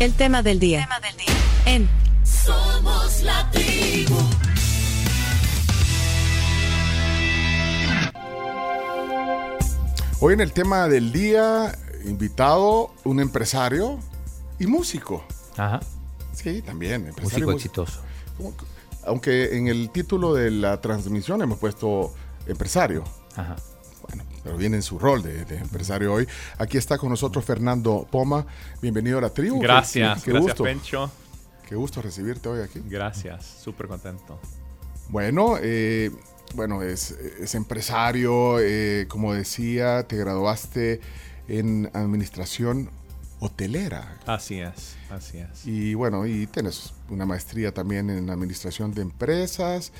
El tema del día. Tema del día. En Somos la tribu. Hoy en el tema del día, invitado un empresario y músico. Ajá. Sí, también. empresario Músico músico. exitoso. Aunque en el título de la transmisión hemos puesto empresario. Ajá. Pero viene en su rol de, de empresario hoy. Aquí está con nosotros Fernando Poma. Bienvenido a la tribu. Gracias, Qué, qué gracias gusto. Pencho. Qué gusto recibirte hoy aquí. Gracias, súper contento. Bueno, eh, bueno, es, es empresario, eh, como decía, te graduaste en administración hotelera. Así es, así es. Y bueno, y tienes una maestría también en administración de empresas.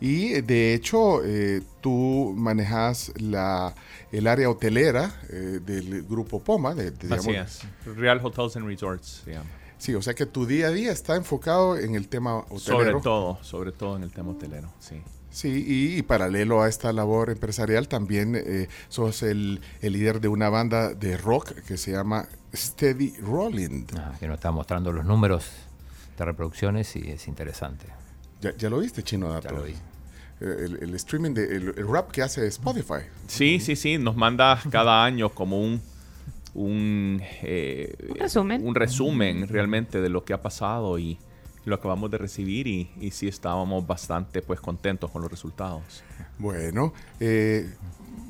Y de hecho, eh, tú manejas la, el área hotelera eh, del grupo Poma. De, de, Así digamos- es. Real Hotels and Resorts se llama. Sí, o sea que tu día a día está enfocado en el tema hotelero. Sobre todo, sobre todo en el tema hotelero, sí. Sí, y, y paralelo a esta labor empresarial también eh, sos el, el líder de una banda de rock que se llama Steady Rolling. Ajá, que nos está mostrando los números de reproducciones y es interesante. ¿Ya, ya lo viste, Chino Dato? Ya lo vi. Eh, El, el streaming, de, el, el rap que hace Spotify. Sí, sí, sí, nos manda cada año como un un, eh, Un resumen. un resumen realmente de lo que ha pasado y lo acabamos de recibir y, y sí estábamos bastante pues contentos con los resultados. Bueno, eh,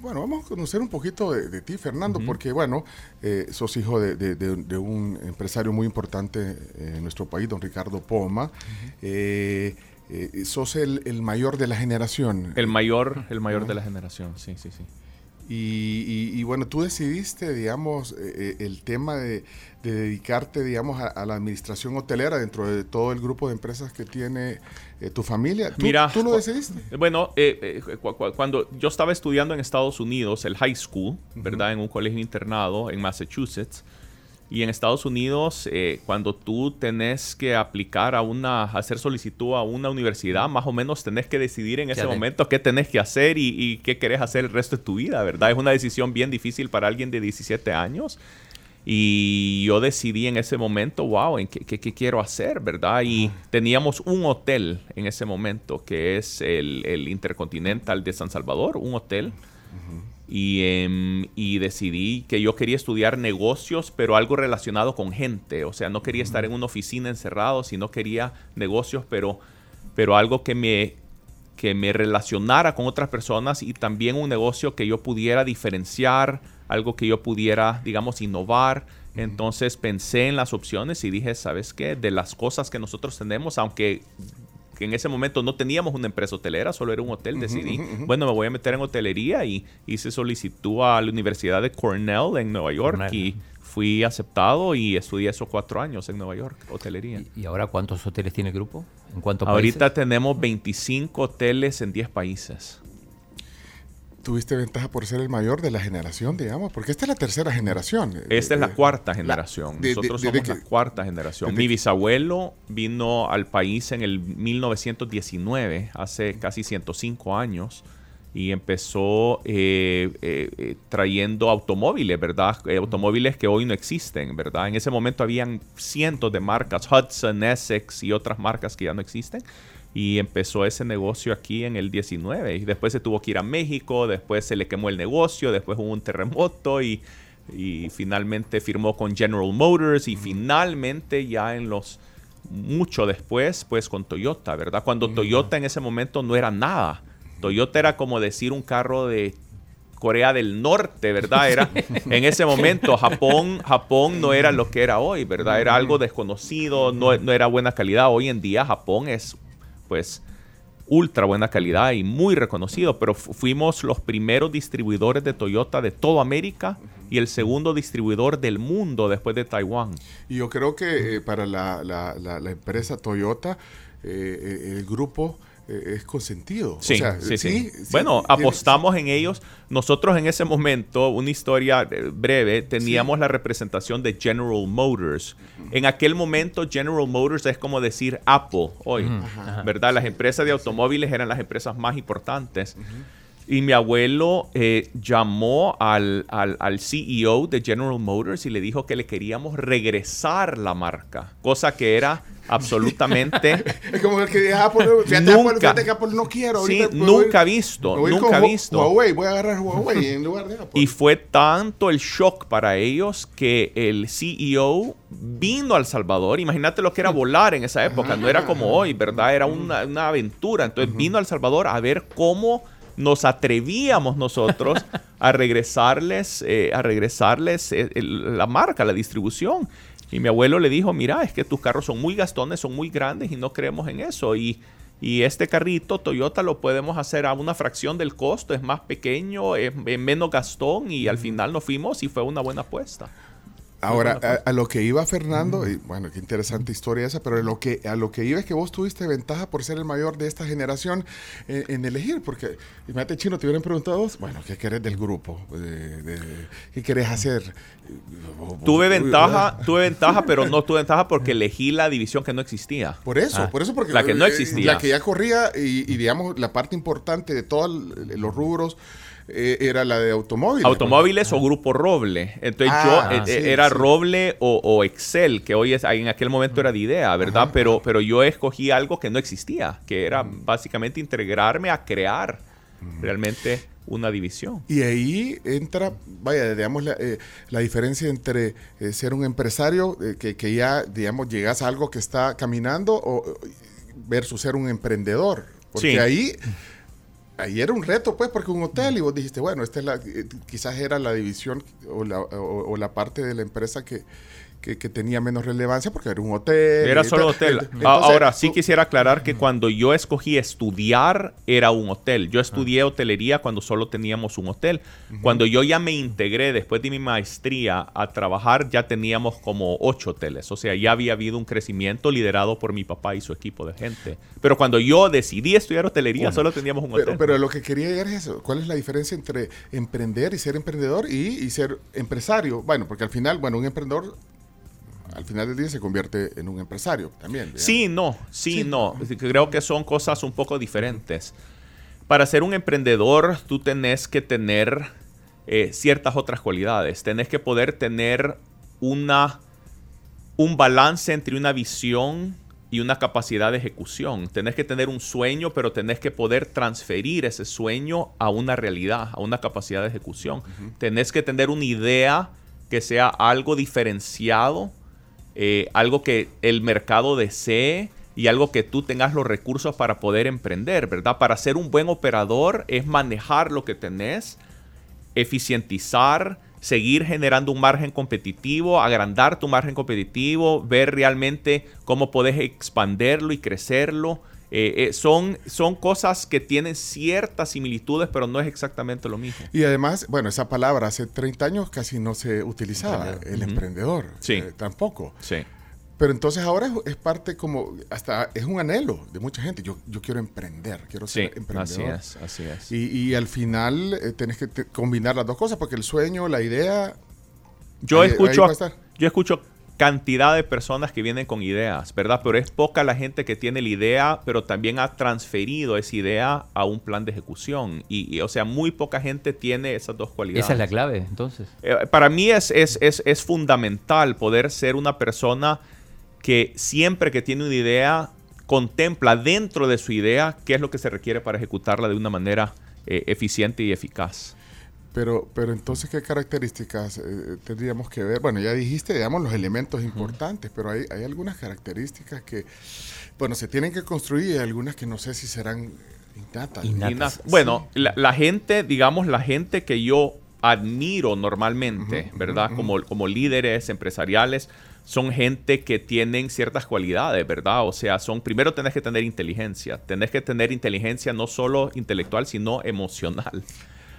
bueno, vamos a conocer un poquito de, de ti, Fernando, porque bueno, eh, sos hijo de, de- de- de un empresario muy importante en nuestro país, don Ricardo Poma. Eh, eh, sos el, el mayor de la generación. El mayor, el mayor de la generación, sí, sí, sí. Y, y- y, bueno, tú decidiste, digamos, eh, eh, el tema de, de dedicarte, digamos, a, a la administración hotelera dentro de todo el grupo de empresas que tiene eh, tu familia. ¿Tú, Mira, ¿tú lo decidiste? Bueno, cu- cu- cuando yo estaba estudiando en Estados Unidos, el high school, ¿verdad? En un colegio internado en Massachusetts. Y en Estados Unidos, eh, cuando tú tenés que aplicar a una, hacer solicitud a una universidad, más o menos tenés que decidir en ese momento qué tenés que hacer y, y qué querés hacer el resto de tu vida, ¿verdad? Es una decisión bien difícil para alguien de 17 años. Y yo decidí en ese momento, wow, ¿en qué, qué- qué quiero hacer, verdad? Y teníamos un hotel en ese momento, que es el, el Intercontinental de San Salvador, un hotel. Y, em, y decidí que yo quería estudiar negocios, pero algo relacionado con gente. O sea, no quería estar en una oficina encerrado, sino quería negocios, pero, pero algo que me, que me relacionara con otras personas y también un negocio que yo pudiera diferenciar, algo que yo pudiera, digamos, innovar. Entonces pensé en las opciones y dije, ¿sabes qué? De las cosas que nosotros tenemos, aunque que en ese momento no teníamos una empresa hotelera, solo era un hotel, decidí, bueno, me voy a meter en hotelería y hice solicitud a la Universidad de Cornell en Nueva York Cornell. y fui aceptado y estudié esos cuatro años en Nueva York, hotelería. ¿Y, y ahora cuántos hoteles tiene el grupo? ¿En cuántos Ahorita países? tenemos 25 hoteles en 10 países. Tuviste ventaja por ser el mayor de la generación, digamos, porque esta es la tercera generación. Esta es la Eh, cuarta generación. de- de- Nosotros desde somos que- la cuarta generación. Mi bisabuelo vino al país en el 1919, hace casi 105 años, y empezó eh, eh, eh, trayendo automóviles, ¿verdad? Eh, automóviles que hoy no existen, ¿verdad? En ese momento habían cientos de marcas, Hudson, Essex y otras marcas que ya no existen. Y empezó ese negocio aquí en el 19. Y después se tuvo que ir a México, después se le quemó el negocio, después hubo un terremoto y, y finalmente firmó con General Motors y finalmente ya en los mucho después pues con Toyota, ¿verdad? Cuando Toyota en ese momento no era nada. Toyota era como decir un carro de Corea del Norte, ¿verdad? Era en ese momento Japón, Japón no era lo que era hoy, ¿verdad? Era algo desconocido, no, no era buena calidad. Hoy en día Japón es pues ultra buena calidad y muy reconocido, pero fu- fuimos los primeros distribuidores de Toyota de toda América y el segundo distribuidor del mundo después de Taiwán. Y yo creo que eh, para la, la- la- la empresa Toyota, eh, eh, el grupo es consentido. Sí, O sea, sí, sí, sí, Bueno, apostamos en ellos. Nosotros en ese momento, una historia eh, breve, teníamos la representación de General Motors. En aquel momento, General Motors es como decir Apple hoy, ¿verdad? Las empresas de automóviles eran las empresas más importantes. Y mi abuelo eh, llamó al, al, al CEO de General Motors y le dijo que le queríamos regresar la marca, cosa que era absolutamente Es como el que dice, ah, pues, fíjate, Nunca. Apple, fíjate que Apple no quiero. Sí, ahorita, pues, nunca voy- visto, nunca visto. Huawei, voy a agarrar Huawei en lugar de Apple. Y fue tanto el shock para ellos que el CEO vino a El Salvador. Imagínate lo que era volar en esa época. No era como hoy, ¿verdad? Era una, una aventura. Entonces vino a El Salvador a ver cómo nos atrevíamos nosotros a regresarles, eh, a regresarles eh, el- la marca, la distribución. Y mi abuelo le dijo, mira, es que tus carros son muy gastones, son muy grandes y no creemos en eso. Y, y este carrito Toyota lo podemos hacer a una fracción del costo, es más pequeño, es, es menos gastón y al final nos fuimos y fue una buena apuesta. Ahora, a, a lo que iba Fernando, y bueno, qué interesante historia esa, pero a lo que, a lo que iba es que vos tuviste ventaja por ser el mayor de esta generación eh, en elegir, porque, imagínate, Chino, te hubieran preguntado vos, bueno, ¿qué querés del grupo? De- de- ¿Qué querés hacer? Tuve ventaja, tuve ventaja, pero no tuve ventaja porque elegí la división que no existía. Por eso, Ah, por eso, porque la que no eh, existía. La que ya corría y, y, digamos, la parte importante de todos los rubros eh, era la de automóviles. Automóviles o Grupo Roble. Entonces Ah, yo eh, sí, eh, era sí. Roble o, o Excel, que hoy es, en aquel momento era de idea, ¿verdad? Pero, pero yo escogí algo que no existía, que era básicamente integrarme a crear realmente una división. Y ahí entra, vaya, digamos, la, eh, la diferencia entre eh, ser un empresario eh, que, que ya, digamos, llegas a algo que está caminando o, versus ser un emprendedor. Porque Sí. ahí, ahí era un reto, pues, porque un hotel y vos dijiste, bueno, esta es la, eh, quizás era la división o la, o- o la parte de la empresa que, que, que tenía menos relevancia porque era un hotel. Era solo hotel. Entonces, Ahora, sí quisiera aclarar que cuando yo escogí estudiar, era un hotel. Yo estudié hotelería cuando solo teníamos un hotel. Cuando yo ya me integré después de mi maestría a trabajar, ya teníamos como ocho hoteles. O sea, ya había habido un crecimiento liderado por mi papá y su equipo de gente. Pero cuando yo decidí estudiar hotelería, solo teníamos un hotel. Pero, pero lo que quería llegar es eso. ¿Cuál es la diferencia entre emprender y ser emprendedor y, y ser empresario? Bueno, porque al final, bueno, un emprendedor al final del día se convierte en un empresario también. digamos. Sí, no, sí, Sí. no. Creo que son cosas un poco diferentes. Para ser un emprendedor, tú tenés que tener eh, ciertas otras cualidades. Tenés que poder tener una, un balance entre una visión y una capacidad de ejecución. Tenés que tener un sueño, pero tenés que poder transferir ese sueño a una realidad, a una capacidad de ejecución. Tenés que tener una idea que sea algo diferenciado, eh, algo que el mercado desee y algo que tú tengas los recursos para poder emprender, ¿verdad? Para ser un buen operador es manejar lo que tenés, eficientizar, seguir generando un margen competitivo, agrandar tu margen competitivo, ver realmente cómo puedes expanderlo y crecerlo. Eh, eh, son, son cosas que tienen ciertas similitudes, pero no es exactamente lo mismo. Y además, bueno, esa palabra hace 30 años casi no se utilizaba, el emprendedor. Sí. eh, tampoco. Sí. Pero entonces ahora es, es parte como, hasta es un anhelo de mucha gente. Yo, yo quiero emprender, quiero Sí, ser así emprendedor. es, así es. Y, y al final tenés que te- combinar las dos cosas, porque el sueño, la idea... Yo Ahí- escucho, yo escucho cantidad de personas que vienen con ideas, ¿verdad? Pero es poca la gente que tiene la idea, pero también ha transferido esa idea a un plan de ejecución. Y, y, o sea, muy poca gente tiene esas dos cualidades. Esa es la clave, entonces. Eh, para mí es, es, es, es fundamental poder ser una persona que siempre que tiene una idea contempla dentro de su idea qué es lo que se requiere para ejecutarla de una manera eh, eficiente y eficaz. Pero, pero entonces, ¿qué características eh, tendríamos que ver? Bueno, ya dijiste, digamos, los elementos importantes, pero hay, hay algunas características que, bueno, se tienen que construir y algunas que no sé si serán innatas. Sí. Bueno, la, la gente, digamos, la gente que yo admiro normalmente, ¿verdad? Como, como líderes empresariales, son gente que tienen ciertas cualidades, ¿verdad? O sea, son, primero tenés que tener inteligencia, tenés que tener inteligencia no solo intelectual, sino emocional.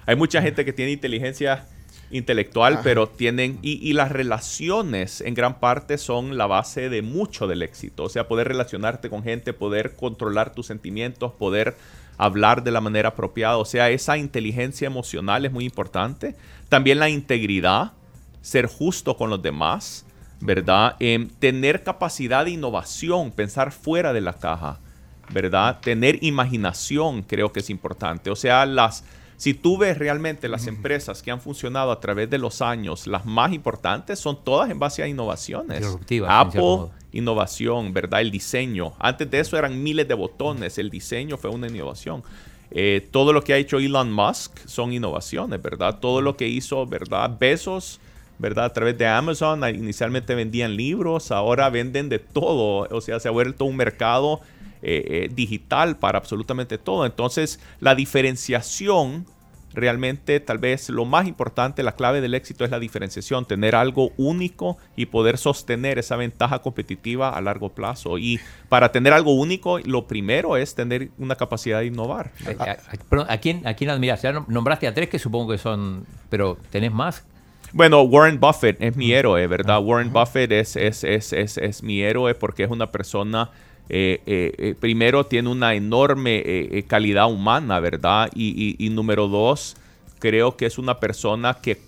Hay mucha gente que tiene inteligencia intelectual, Ajá. pero tienen, y, y las relaciones en gran parte son la base de mucho del éxito. O sea, poder relacionarte con gente, poder controlar tus sentimientos, poder hablar de la manera apropiada. O sea, esa inteligencia emocional es muy importante. También la integridad, ser justo con los demás, ¿verdad? Em, tener capacidad de innovación, pensar fuera de la caja, ¿verdad? Tener imaginación creo que es importante. O sea, las, si tú ves realmente las empresas que han funcionado a través de los años, las más importantes son todas en base a innovaciones. Apple, innovación, ¿verdad? El diseño. Antes de eso eran miles de botones. El diseño fue una innovación. Eh, todo lo que ha hecho Elon Musk son innovaciones, ¿verdad? Todo lo que hizo, ¿verdad? Besos, ¿verdad? A través de Amazon, inicialmente vendían libros, ahora venden de todo. O sea, se ha vuelto un mercado eh, eh, digital para absolutamente todo. Entonces, la diferenciación realmente tal vez lo más importante, la clave del éxito es la diferenciación, tener algo único y poder sostener esa ventaja competitiva a largo plazo. Y para tener algo único, lo primero es tener una capacidad de innovar. A, a- perdón, ¿a quién, ¿A quién admiras? Ya nom- nombraste a tres que supongo que son. Pero ¿tenés más? Bueno, Warren Buffett es mi héroe, ¿verdad? Warren Buffett es, es, es, es, es mi héroe porque es una persona, eh, eh, eh, primero tiene una enorme calidad humana, ¿verdad? Y, y- y número dos, creo que es una persona que,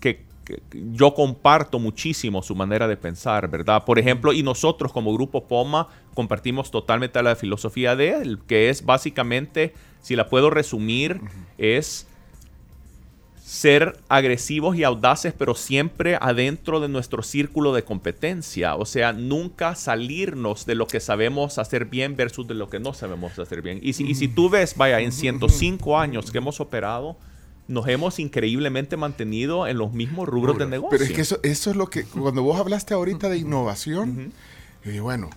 que, que yo comparto muchísimo su manera de pensar, ¿verdad? Por ejemplo, y nosotros como Grupo Poma compartimos totalmente la filosofía de él, que es básicamente, si la puedo resumir, es ser agresivos y audaces, pero siempre adentro de nuestro círculo de competencia. O sea, nunca salirnos de lo que sabemos hacer bien versus de lo que no sabemos hacer bien. Y si, y si tú ves, vaya, en 105 años que hemos operado, nos hemos increíblemente mantenido en los mismos rubros de negocio. Pero es que eso, eso es lo que, cuando vos hablaste ahorita de innovación, yo dije, bueno,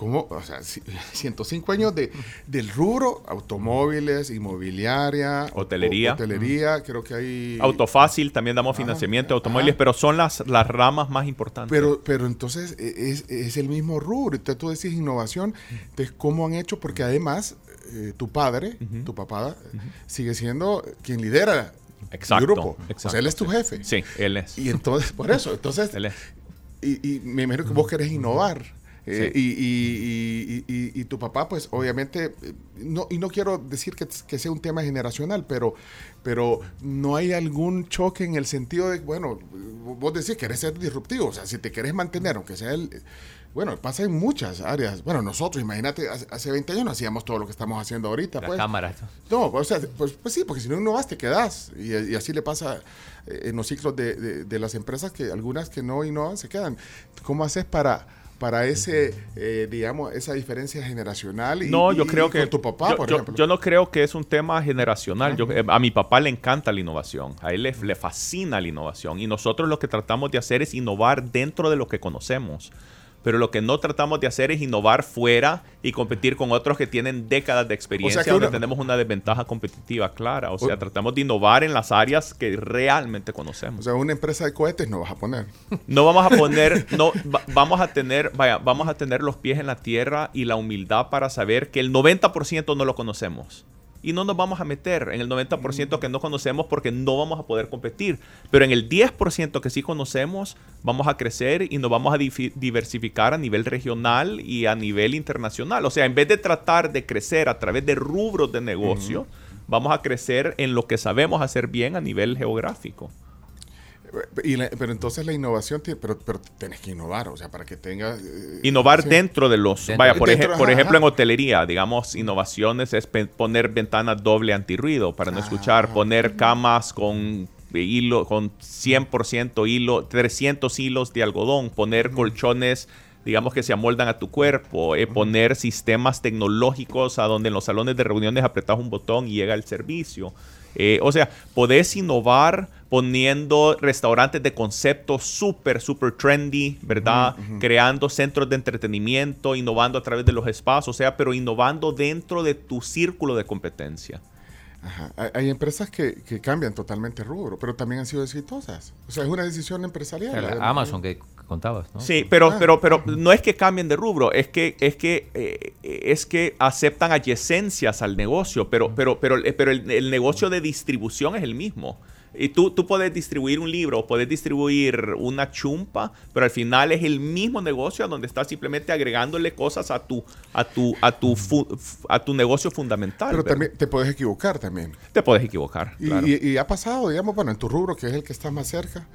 ¿cómo? O sea, si- 105 años de, del rubro, automóviles, inmobiliaria, o- Hotelería. o- hotelería, creo que hay... Autofácil, también damos financiamiento de automóviles, pero son las, las ramas más importantes. Pero, pero entonces e- es, es el mismo rubro. Entonces tú decís innovación. Entonces, ¿cómo han hecho? Porque además, eh, tu padre, tu papá, sigue siendo quien lidera Exacto, el grupo. O exacto, sea, él es tu jefe. sí, él es. Y entonces, por eso, entonces, Él es. y, y me imagino que vos querés innovar. Eh, Sí. y, y- y- tu papá, pues obviamente, eh, no, y no quiero decir que, que sea un tema generacional, pero, pero no hay algún choque en el sentido de, bueno, vos decís que querés ser disruptivo, o sea, si te querés mantener, aunque sea el... Bueno, pasa en muchas áreas. Bueno, nosotros, imagínate, hace, hace 20 años no hacíamos todo lo que estamos haciendo ahorita. La pues. cámara. No, o sea, pues, pues sí, porque si no innovas te quedas. Y, y así le pasa eh, en los ciclos de, de- de las empresas que algunas que no innovan se quedan. ¿Cómo haces para, para ese, eh, digamos, esa diferencia generacional? Y, No, yo y- creo y que. Con tu papá, yo, por yo- ejemplo. yo no creo que es un tema generacional. Yo- eh, a mi papá le encanta la innovación. A él le, le fascina la innovación. Y nosotros lo que tratamos de hacer es innovar dentro de lo que conocemos. Pero lo que no tratamos de hacer es innovar fuera y competir con otros que tienen décadas de experiencia que donde una- tenemos una desventaja competitiva clara. O sea, O- tratamos de innovar en las áreas que realmente conocemos. o sea, una empresa de cohetes no vas a poner. No vamos a poner, no, va- vamos a tener, vaya, vamos a tener los pies en la tierra y la humildad para saber que el 90% no lo conocemos. Y no nos vamos a meter en el 90% que no conocemos porque no vamos a poder competir. Pero en el 10% que sí conocemos, vamos a crecer y nos vamos a diversificar a nivel regional y a nivel internacional. O sea, en vez de tratar de crecer a través de rubros de negocio, vamos a crecer en lo que sabemos hacer bien a nivel geográfico. Y la- pero entonces la innovación, tiene- pero, pero tenés que innovar, o sea, para que tenga... eh, Innovar sí. dentro de los... Dentro. Vaya, por, Dentro, por ejemplo, ajá. en hotelería, digamos, innovaciones es pe- poner ventanas doble antirruido para no Ah. escuchar, poner camas con hilo, con 100% hilo, 300 hilos de algodón, poner colchones digamos que se amoldan a tu cuerpo, eh, poner sistemas tecnológicos a donde en los salones de reuniones apretas un botón y llega el servicio. Eh, o sea, podés innovar poniendo restaurantes de concepto súper, súper trendy, ¿verdad? Creando centros de entretenimiento, innovando a través de los espacios, o sea, pero innovando dentro de tu círculo de competencia. Ajá. Hay, empresas que, que cambian totalmente rubro, pero también han sido exitosas. O sea, es una decisión empresarial. La Amazon que contabas, ¿no? Sí, pero, Ah. pero, pero no es que cambien de rubro, es que, es que, eh, es que aceptan adyacencias al negocio, pero, pero, pero, eh, pero el, el negocio de distribución es el mismo. Y tú, tú puedes distribuir un libro, puedes distribuir una chumpa, pero al final es el mismo negocio a donde estás simplemente agregándole cosas a tu, a tu, a tu, fu- a tu negocio fundamental. Pero ¿verdad? también te puedes equivocar también. te puedes equivocar. Y, claro. y- y ha pasado, digamos, bueno, en tu rubro, que es el que está más cerca.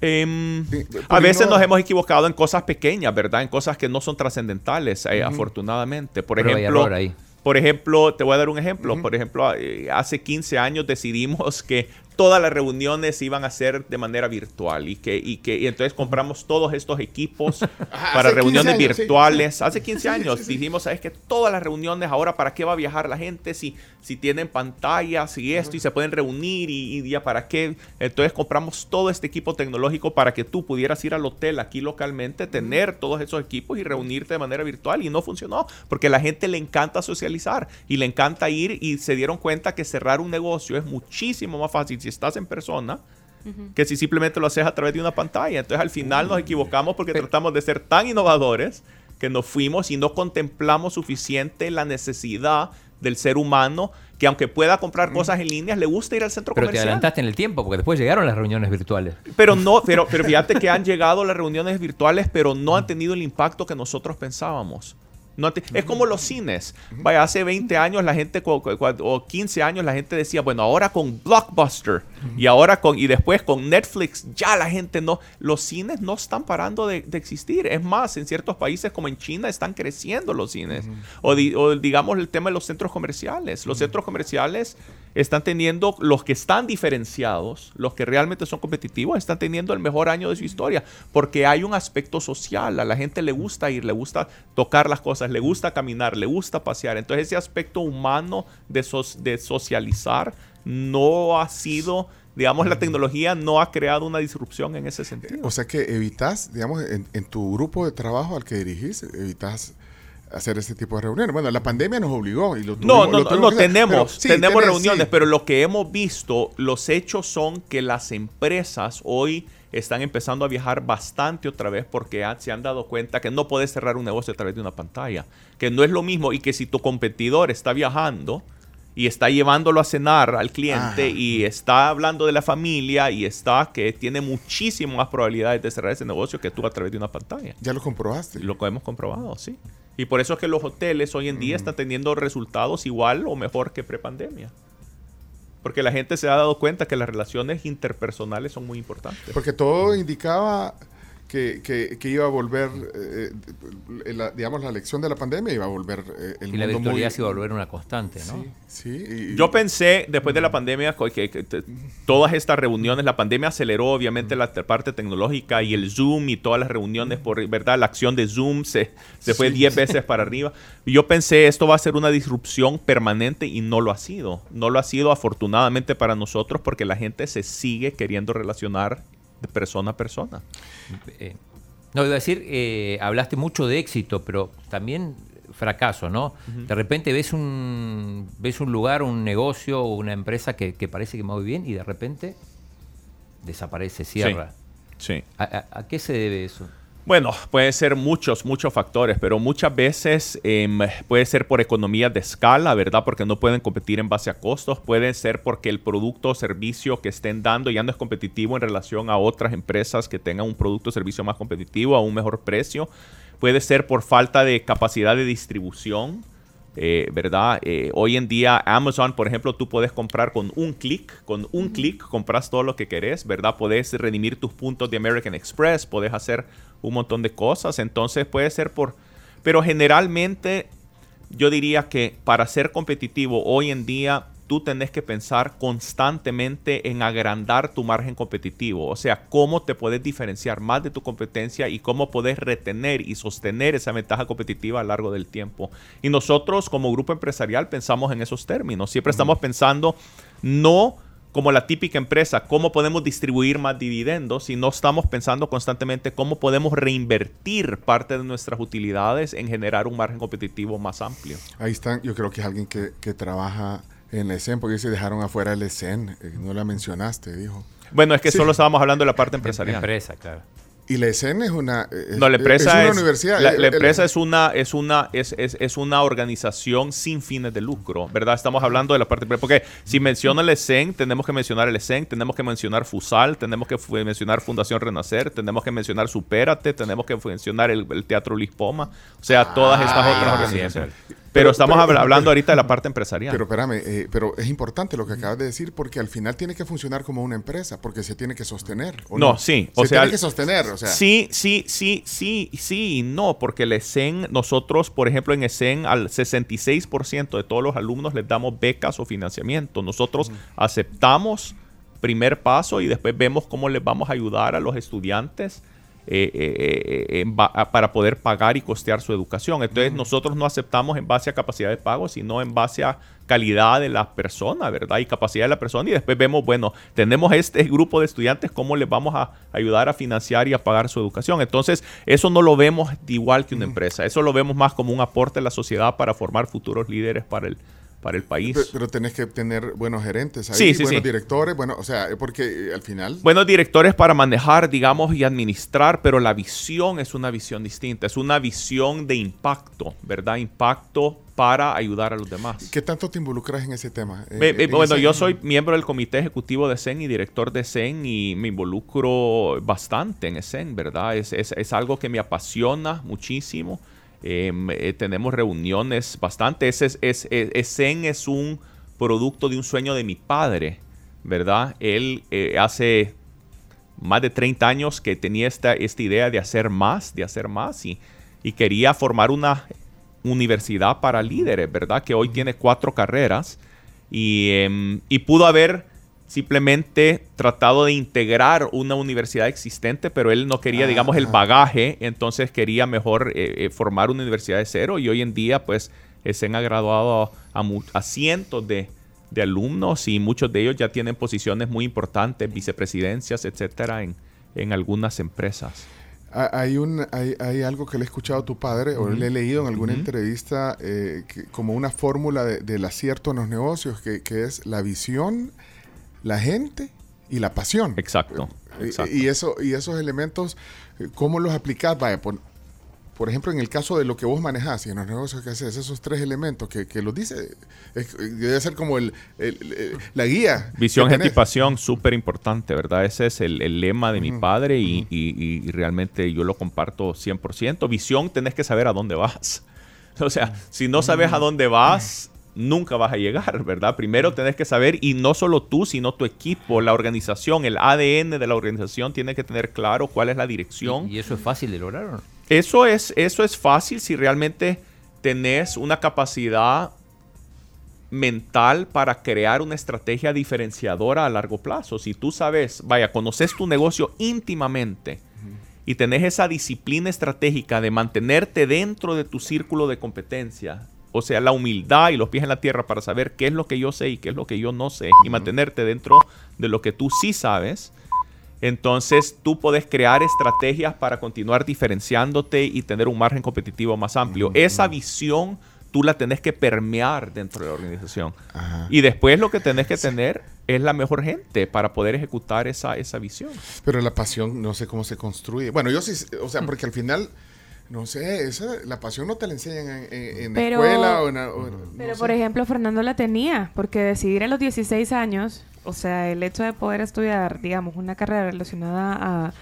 Em, Sí, a veces no- nos hemos equivocado en cosas pequeñas, ¿verdad? En cosas que no son trascendentales, eh, afortunadamente. Por ejemplo, ahí. Por ejemplo, te voy a dar un ejemplo. Por ejemplo, eh, hace 15 años decidimos que todas las reuniones iban a ser de manera virtual y que, y que y entonces compramos todos estos equipos para reuniones 15 años, sí. virtuales. Hace 15 Sí, años. dijimos, ¿sabes que Todas las reuniones ahora, ¿para qué va a viajar la gente si, si tienen pantallas y esto y se pueden reunir y, y ya para qué? Entonces compramos todo este equipo tecnológico para que tú pudieras ir al hotel aquí localmente, tener todos esos equipos y reunirte de manera virtual y no funcionó porque a la gente le encanta socializar y le encanta ir y se dieron cuenta que cerrar un negocio es muchísimo más fácil si estás en persona que si simplemente lo haces a través de una pantalla. Entonces al final nos equivocamos porque tratamos de ser tan innovadores que nos fuimos y no contemplamos suficiente la necesidad del ser humano que aunque pueda comprar cosas en línea, le gusta ir al centro Pero te comercial. adelantaste en el tiempo, porque después llegaron las reuniones virtuales. Pero no, pero, pero fíjate que han llegado las reuniones virtuales, pero no han tenido el impacto que nosotros pensábamos. No te- es como los cines. Vaya, hace 20 años la gente, o 15 años la gente decía, bueno, ahora con Blockbuster y ahora con, y después con Netflix, ya la gente no, los cines no están parando de, de existir. Es más, en ciertos países como en China están creciendo los cines. o, di- o digamos el tema de los centros comerciales. Los centros comerciales están teniendo, los que están diferenciados, los que realmente son competitivos, están teniendo el mejor año de su historia, porque hay un aspecto social, a la gente le gusta ir, le gusta tocar las cosas, le gusta caminar, le gusta pasear, entonces ese aspecto humano de, soc- de socializar no ha sido, digamos, la tecnología no ha creado una disrupción en ese sentido. O sea que evitas, digamos, en, en tu grupo de trabajo al que dirigís, evitas hacer este tipo de reuniones. Bueno, la pandemia nos obligó y lo No, tuvimos- no, lo no, tuvimos no, tenemos, pero sí, tenemos tenés, reuniones, sí. pero lo que hemos visto, los hechos son que las empresas hoy están empezando a viajar bastante otra vez porque se han dado cuenta que no puedes cerrar un negocio a través de una pantalla, que no es lo mismo y que si tu competidor está viajando y está llevándolo a cenar al cliente Ajá. y está hablando de la familia y está que tiene muchísimas más probabilidades de cerrar ese negocio que tú a través de una pantalla. Ya lo comprobaste. Lo hemos comprobado, sí. Y por eso es que los hoteles hoy en día están teniendo resultados igual o mejor que prepandemia. Porque la gente se ha dado cuenta que las relaciones interpersonales son muy importantes. Porque todo indicaba que, que- que iba a volver, eh, eh, la- digamos, la lección de la pandemia iba a volver eh, el Y la mundo virtualidad muy... se iba a volver una constante, ¿no? Sí, sí. y- Yo pensé, después de la pandemia, que, que te- todas estas reuniones, la pandemia aceleró obviamente la te- parte tecnológica y el Zoom y todas las reuniones, por verdad, la acción de Zoom se, se fue 10 veces para arriba. Y yo pensé, esto va a ser una disrupción permanente y no lo ha sido. No lo ha sido afortunadamente para nosotros porque la gente se sigue queriendo relacionar de persona a persona. Eh, no, iba a decir, eh, hablaste mucho de éxito, pero también fracaso, ¿no? De repente ves un, ves un lugar, un negocio o una empresa que, que parece que va muy bien y de repente desaparece, cierra. Sí. ¿A, a- a qué se debe eso? Bueno, puede ser muchos, muchos factores, pero muchas veces em, puede ser por economías de escala, ¿verdad? Porque no pueden competir en base a costos. Puede ser porque el producto o servicio que estén dando ya no es competitivo en relación a otras empresas que tengan un producto o servicio más competitivo a un mejor precio. Puede ser por falta de capacidad de distribución. Eh, ¿Verdad? Eh, hoy en día Amazon, por ejemplo, tú puedes comprar con un clic, con un clic compras todo lo que querés, ¿verdad? Puedes redimir tus puntos de American Express, puedes hacer un montón de cosas, entonces puede ser por... Pero generalmente yo diría que para ser competitivo hoy en día tú tenés que pensar constantemente en agrandar tu margen competitivo, o sea, cómo te puedes diferenciar más de tu competencia y cómo puedes retener y sostener esa ventaja competitiva a lo largo del tiempo. Y nosotros como grupo empresarial pensamos en esos términos, siempre estamos pensando no como la típica empresa, cómo podemos distribuir más dividendos, y no estamos pensando constantemente cómo podemos reinvertir parte de nuestras utilidades en generar un margen competitivo más amplio. Ahí están, yo creo que es alguien que, que trabaja en la ESEN, porque se dejaron afuera el ESEN, eh, no la mencionaste, dijo. Bueno, es que Sí. solo estábamos hablando de la parte empresarial. Empresa, claro. Y la ESEN es una... eh, No, la es- empresa es es, una universidad. La, eh, la empresa es una es una es, es, es una organización sin fines de lucro, ¿verdad? Estamos hablando de la parte porque si menciona el ESEN, tenemos que mencionar el ESEN, tenemos que mencionar FUSAL, tenemos que mencionar Fundación Renacer, tenemos que mencionar Supérate, tenemos que mencionar el, el Teatro Lispoma, o sea, todas estas Ah, otras sí, organizaciones. Pero, estamos hablando ahorita de la parte empresarial. Pero espérame, eh, pero es importante lo que acabas de decir porque al final tiene que funcionar como una empresa porque se tiene que sostener. no, sí. O se tiene que sostener. O sea. Sí, sí, sí, sí, sí y no, porque el ESEN, nosotros, por ejemplo, en ESEN, al 66% de todos los alumnos les damos becas o financiamiento. Nosotros aceptamos primer paso y después vemos cómo les vamos a ayudar a los estudiantes eh, eh, eh, para poder pagar y costear su educación. Entonces nosotros no aceptamos en base a capacidad de pago, sino en base a calidad de la persona, ¿verdad? Y capacidad de la persona. Y después vemos, bueno, tenemos este grupo de estudiantes, ¿cómo les vamos a ayudar a financiar y a pagar su educación? Entonces, eso no lo vemos igual que una empresa. Eso lo vemos más como un aporte a la sociedad para formar futuros líderes para el, para el país. Pero, tenés que tener buenos gerentes ahí, buenos directores, bueno, o sea, porque al final... Buenos directores para manejar, digamos, y administrar, pero la visión es una visión distinta, es una visión de impacto, ¿verdad? Impacto para ayudar a los demás. ¿Qué tanto te involucras en ese tema? Eh, bueno, yo soy miembro del comité ejecutivo de CEN y director de CEN y me involucro bastante en CEN, ¿verdad? Es, es, es algo que me apasiona muchísimo. Em, eh, tenemos reuniones bastante. Ese es, es, es, un producto de un sueño de mi padre, ¿verdad? Él eh, hace más de 30 años que tenía esta, esta idea de hacer más, de hacer más y, y quería formar una universidad para líderes, ¿verdad? Que hoy tiene cuatro carreras y, em, y pudo haber simplemente tratado de integrar una universidad existente, pero él no quería, digamos, el bagaje, entonces quería mejor eh, eh, formar una universidad de cero y hoy en día, pues, se han graduado a, cientos de, alumnos y muchos de ellos ya tienen posiciones muy importantes, vicepresidencias, etcétera, en, en algunas empresas. Hay, un, hay, algo que le he escuchado a tu padre o le he leído en alguna entrevista eh, como una fórmula del acierto en los negocios, que, que es la visión, la gente y la pasión. Exacto. Eh, y, eso, y esos elementos, eh, ¿cómo los aplicas? Vaya, por, por ejemplo, en el caso de lo que vos manejás y en los negocios que haces, esos tres elementos que, que los dice, debe ser como el, la guía. Visión, gente y pasión, súper importante, ¿verdad? Ese es el, lema de mi padre y, y, realmente yo lo comparto 100%. Visión, tenés que saber a dónde vas. O sea, si no sabes a dónde vas, nunca vas a llegar, ¿verdad? Primero tenés que saber, y no solo tú, sino tu equipo, la organización, el ADN de la organización tiene que tener claro cuál es la dirección. ¿Y, eso es fácil de lograr? ¿no? Eso es, eso es fácil si realmente tenés una capacidad mental para crear una estrategia diferenciadora a largo plazo. Si tú sabes, vaya, conoces tu negocio íntimamente y tenés esa disciplina estratégica de mantenerte dentro de tu círculo de competencia, o sea, la humildad y los pies en la tierra para saber qué es lo que yo sé y qué es lo que yo no sé y mantenerte dentro de lo que tú sí sabes. Entonces tú puedes crear estrategias para continuar diferenciándote y tener un margen competitivo más amplio. Esa visión tú la tenés que permear dentro de la organización. Y después lo que tenés que tener es la mejor gente para poder ejecutar esa, esa visión. Pero la pasión no sé cómo se construye. Bueno, yo sí, o sea, porque al final no sé, esa, la pasión no te la enseñan en, la escuela o en... pero, por ejemplo, Fernando la tenía, porque decidir a los 16 años, o sea, el hecho de poder estudiar, digamos, una carrera relacionada a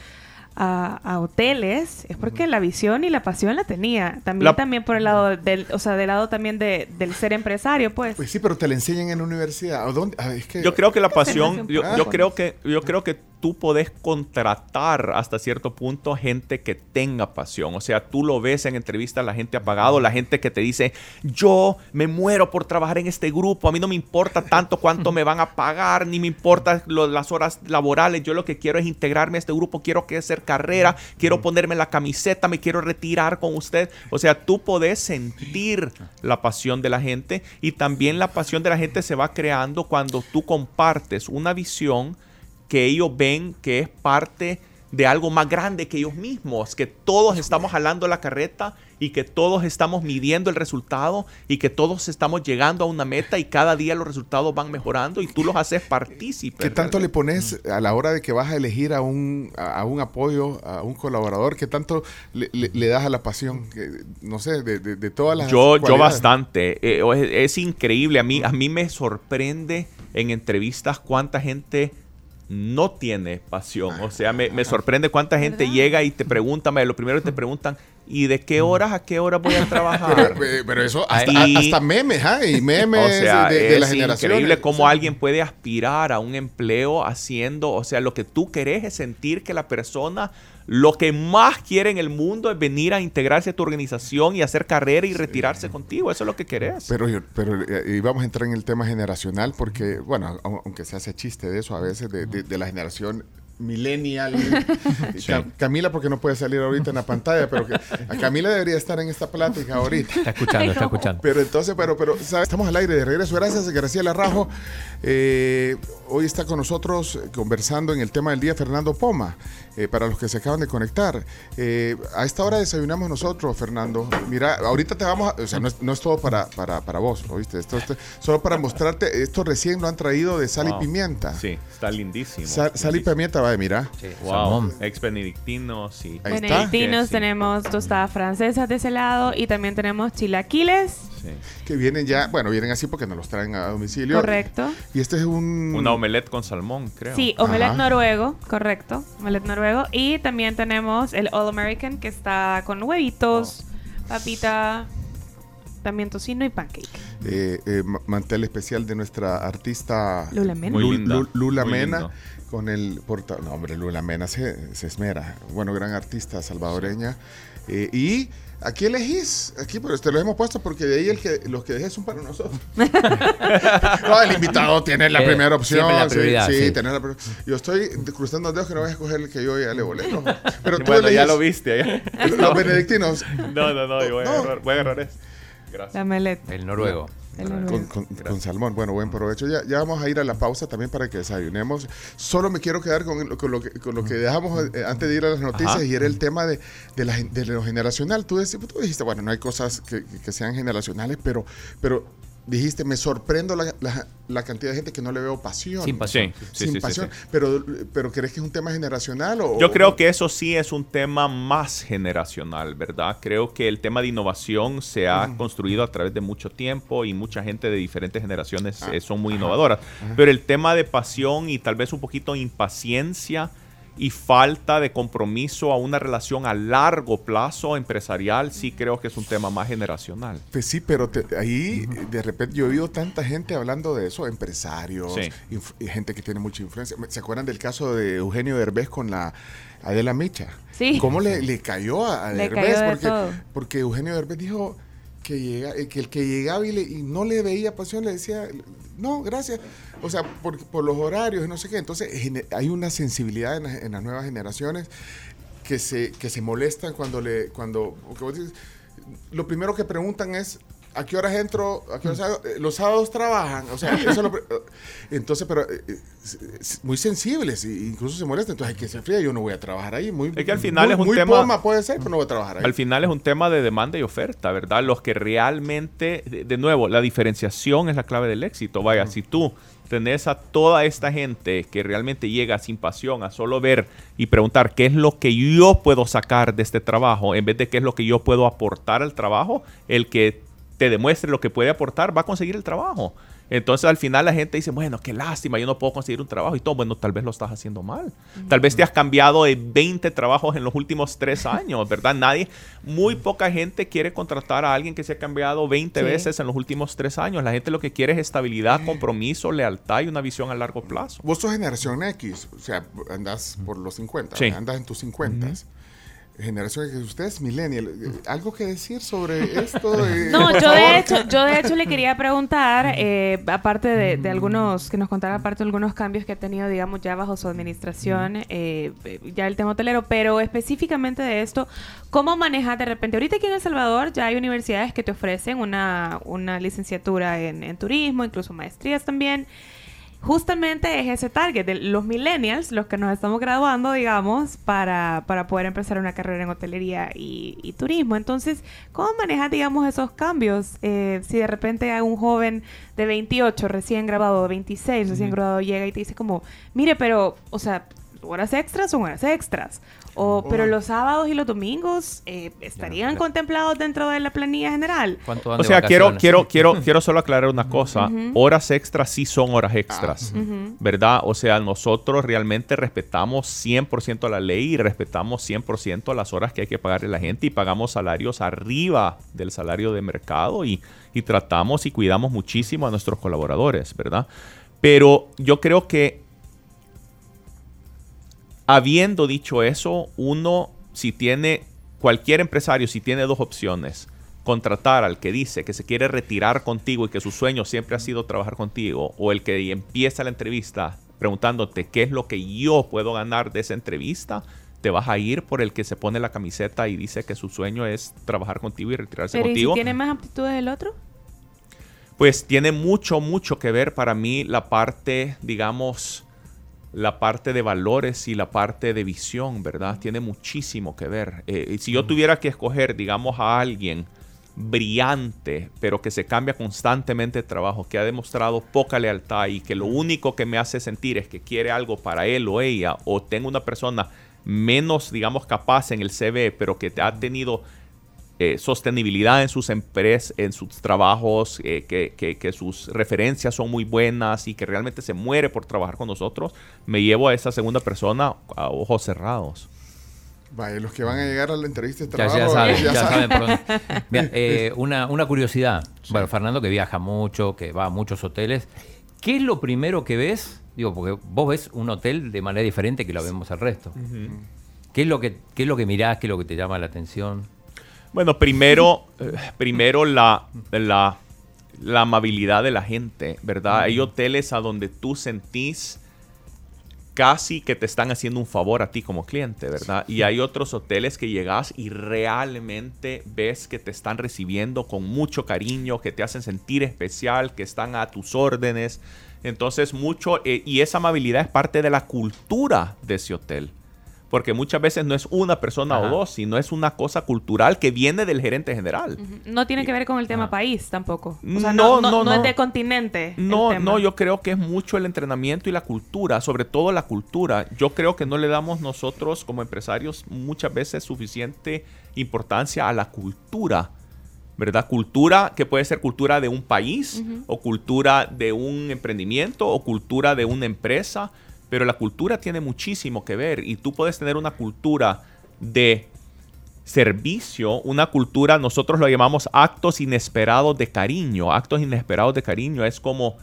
a, hoteles es porque la visión y la pasión la tenía. También, también por el lado del, o sea, del lado también de, del ser empresario, pues. Pues sí, pero te la enseñan en la universidad. dónde? Ah, yo creo que la pasión, yo, creo que, yo creo que tú podés contratar hasta cierto punto gente que tenga pasión. O sea, tú lo ves en entrevistas, la gente ha pagado, la gente que te dice, yo me muero por trabajar en este grupo, a mí no me importa tanto cuánto me van a pagar, ni me importan las horas laborales, yo lo que quiero es integrarme a este grupo, quiero que ser carrera, quiero ponerme la camiseta, me quiero retirar con usted. O sea, tú podés sentir la pasión de la gente y también la pasión de la gente se va creando cuando tú compartes una visión que ellos ven que es parte de algo más grande que ellos mismos, que todos estamos jalando la carreta y que todos estamos midiendo el resultado y que todos estamos llegando a una meta y cada día los resultados van mejorando y tú los haces partícipes. ¿Qué tanto le pones a la hora de que vas a elegir a un, a un apoyo, a un colaborador? ¿Qué tanto le, das a la pasión? No sé, de, todas las... Yo, yo bastante. Eh, es, increíble. A mí, a mí me sorprende en entrevistas cuánta gente no tiene pasión. O sea, me, sorprende cuánta gente llega y te pregunta, lo primero que te preguntan, ¿Y de qué horas a qué horas voy a trabajar? Pero, eh, pero eso, hasta, Y- hasta memes, ¿ah? Y memes O sea, de, de es la generación. increíble cómo alguien puede aspirar a un empleo haciendo, o sea, lo que tú querés es sentir que la persona lo que más quiere en el mundo es venir a integrarse a tu organización y hacer carrera y retirarse contigo. Eso es lo que querés. Pero, pero eh, y vamos a entrar en el tema generacional porque, bueno, au- aunque se hace chiste de eso a veces, de, de- de la generación millennial. Ca- Camila, porque no puede salir ahorita en la pantalla, pero que, a Camila debería estar en esta plática ahorita. Está escuchando, está escuchando. Pero entonces, pero, pero, ¿sabes? Estamos al aire de regreso. Gracias, Graciela Rajo. Eh, hoy está con nosotros eh, conversando en el tema del día Fernando Poma, eh, para los que se acaban de conectar. Eh, a esta hora desayunamos nosotros, Fernando. Mira, ahorita te vamos a, o sea, no es, no es todo para, para, para vos, ¿oíste? Esto, esto- solo para mostrarte, esto recién lo han traído de sal Wow. y pimienta. Sí, está lindísimo. Sal, sal y pimienta, va, mira. Sí, Wow, ex benedictino, sí. Ahí está. Benedictinos, Sí. tenemos tostadas francesas de ese lado y también tenemos chilaquiles. Sí. Que vienen ya, bueno, vienen así porque nos los traen a domicilio. Correcto. Y este es un... Una omelette con salmón, creo. Sí, omelette Ajá. noruego, correcto. Omelette noruego. Y también tenemos el All American que está con huevitos, Oh. papita, también tocino y pancake. eh, eh, ma- mantel especial de nuestra artista Lula Mena. Muy Lula muy Mena lindo. Con el porta no hombre Lula Mena se, se esmera bueno gran artista salvadoreña Eh, y aquí elegís aquí pero te lo hemos puesto porque de ahí el que los que dejes son para nosotros no el invitado tiene la Eh, primera opción la sí, prioridad, sí, sí. tener la yo estoy cruzando los dedos que no voy a escoger el que yo ya le volé ¿no? pero tú Bueno, ya lo viste. ya. los benedictinos No, no, no, yo voy a No. agarrar, voy a agarrar este. Gracias. La omelette. El noruego. Con, con- con salmón. Bueno, buen provecho. Ya, ya vamos a ir a la pausa también para que desayunemos. Solo me quiero quedar con, lo- con lo, que, con lo que dejamos eh, antes de ir a las noticias Ajá. y era el tema de, de, la de lo generacional. Tú, deci- tú dijiste, bueno, no hay cosas que, que- que sean generacionales, pero, pero dijiste, me sorprendo la, la- la cantidad de gente que no le veo pasión. Sin pasión. Sí, sí, Sin sí, pasión. sí. Pero, pero ¿crees que es un tema generacional? O, Yo creo que eso sí es un tema más generacional, ¿verdad? Creo que el tema de innovación se ha construido a través de mucho tiempo y mucha gente de diferentes generaciones Ah, eh, son muy innovadoras. Pero el tema de pasión y tal vez un poquito impaciencia y falta de compromiso a una relación a largo plazo empresarial, sí creo que es un tema más generacional. Pues sí, pero te- ahí de repente yo he oído tanta gente hablando de eso, empresarios, Sí. inf- y gente que tiene mucha influencia. ¿Se acuerdan del caso de Eugenio Derbez con la Adela Micha? Sí. ¿Cómo le, le cayó a, Le Derbez? cayó de porque, todo. porque Eugenio Derbez dijo que, llega, eh, que el que llegaba y, le- y no le veía pasión le decía, no, gracias. O sea, por, por los horarios y no sé qué. Entonces hay una sensibilidad en, la- en las nuevas generaciones que se, que se molestan cuando le... cuando Lo primero que preguntan es... ¿A qué horas entro? ¿A qué horas? Eh, Los sábados trabajan. O sea, eso es lo pri- Entonces, pero eh, eh, muy sensibles, e incluso se molestan. Entonces, hay que se fría, yo no voy a trabajar ahí. Muy, Es que al final muy- es un muy tema- poma puede ser, pero no voy a trabajar ahí. Al final es un tema de demanda y oferta, ¿verdad? Los que realmente, de, de nuevo, la diferenciación es la clave del éxito. Vaya, si tú tenés a toda esta gente que realmente llega sin pasión a solo ver y preguntar qué es lo que yo puedo sacar de este trabajo, en vez de qué es lo que yo puedo aportar al trabajo, el que te demuestre lo que puede aportar va a conseguir el trabajo. Entonces al final la gente dice, bueno, qué lástima, yo no puedo conseguir un trabajo y todo. Bueno, tal vez lo estás haciendo mal. Tal vez te has cambiado de 20 trabajos en los últimos tres años, ¿verdad? Nadie, muy poca gente quiere contratar a alguien que se ha cambiado 20 Sí. veces en los últimos tres años. La gente lo que quiere es estabilidad, compromiso, lealtad y una visión a largo plazo. Vos sos generación X, o sea, andás por los 50, Sí. andas en tus 50. Generación X, usted es millennial. Eh, ¿Algo que decir sobre esto? Eh, No, yo de hecho, yo de hecho le quería preguntar, eh, aparte de, de algunos, que nos contara aparte de algunos cambios que ha tenido, digamos, ya bajo su administración, eh, eh, ya el tema hotelero, pero específicamente de esto, ¿cómo manejas de repente? Ahorita aquí en El Salvador ya hay universidades que te ofrecen una, una licenciatura en, en turismo, incluso maestrías también. Justamente es ese target de los millennials, los que nos estamos graduando, digamos, para, para poder empezar una carrera en hotelería y, y turismo. Entonces, ¿cómo manejas, digamos, esos cambios? Eh, si de repente hay un joven de 28, recién graduado, 26, recién graduado, llega y te dice como, mire, pero, o sea, horas extras son horas extras. O, Pero los sábados y los domingos eh, estarían claro. contemplados dentro de la planilla general. ¿Cuánto dan O sea, quiero, quiero, quiero, quiero solo aclarar una cosa. Horas extras sí son horas extras, ¿verdad? O sea, nosotros realmente respetamos 100% la ley y respetamos 100% las horas que hay que pagarle a la gente y pagamos salarios arriba del salario de mercado y, y tratamos y cuidamos muchísimo a nuestros colaboradores, ¿verdad? Pero yo creo que habiendo dicho eso, uno, si tiene, cualquier empresario, si tiene dos opciones, contratar al que dice que se quiere retirar contigo y que su sueño siempre ha sido trabajar contigo, o el que empieza la entrevista preguntándote qué es lo que yo puedo ganar de esa entrevista, te vas a ir por el que se pone la camiseta y dice que su sueño es trabajar contigo y retirarse Pero ¿y si contigo tiene más aptitudes el otro? pues tiene mucho, mucho que ver para mí la parte, digamos, la parte de valores y la parte de visión, ¿verdad? Tiene muchísimo que ver. Eh, y si yo tuviera que escoger, digamos, a alguien brillante, pero que se cambia constantemente de trabajo, que ha demostrado poca lealtad y que lo único que me hace sentir es que quiere algo para él o ella, o tengo una persona menos, digamos, capaz en el CV, pero que ha tenido eh, sostenibilidad en sus empresas, en sus trabajos, eh, que, que- que sus referencias son muy buenas y que realmente se muere por trabajar con nosotros, me llevo a esa segunda persona a ojos cerrados. Vaya, los que van a llegar a la entrevista de Ya, trabajo ya saben, ya ya saben. Mira, eh, una, una curiosidad. Bueno, Fernando que viaja mucho, que va a muchos hoteles. ¿Qué es lo primero que ves? Digo, porque vos ves un hotel de manera diferente que lo vemos al resto. ¿Qué, es lo que, ¿Qué es lo que mirás? ¿Qué es lo que te llama la atención? Bueno, primero, eh, primero la, la, la amabilidad de la gente, ¿verdad? Hay hoteles a donde tú sentís casi que te están haciendo un favor a ti como cliente, ¿verdad? Y hay otros hoteles que llegas y realmente ves que te están recibiendo con mucho cariño, que te hacen sentir especial, que están a tus órdenes. Entonces, mucho, eh, y esa amabilidad es parte de la cultura de ese hotel. Porque muchas veces no es una persona Ajá. o dos, sino es una cosa cultural que viene del gerente general. No tiene que ver con el tema país tampoco. O sea, No, no, no, no, es de continente. el No, tema. no, yo creo que es mucho el entrenamiento y la cultura, sobre todo la cultura. Yo creo que no le damos nosotros como empresarios muchas veces suficiente importancia a la cultura, ¿verdad? Cultura que puede ser cultura de un país o cultura de un emprendimiento o cultura de una empresa, pero la cultura tiene muchísimo que ver y tú puedes tener una cultura de servicio, una cultura, nosotros lo llamamos actos inesperados de cariño. Actos inesperados de cariño es como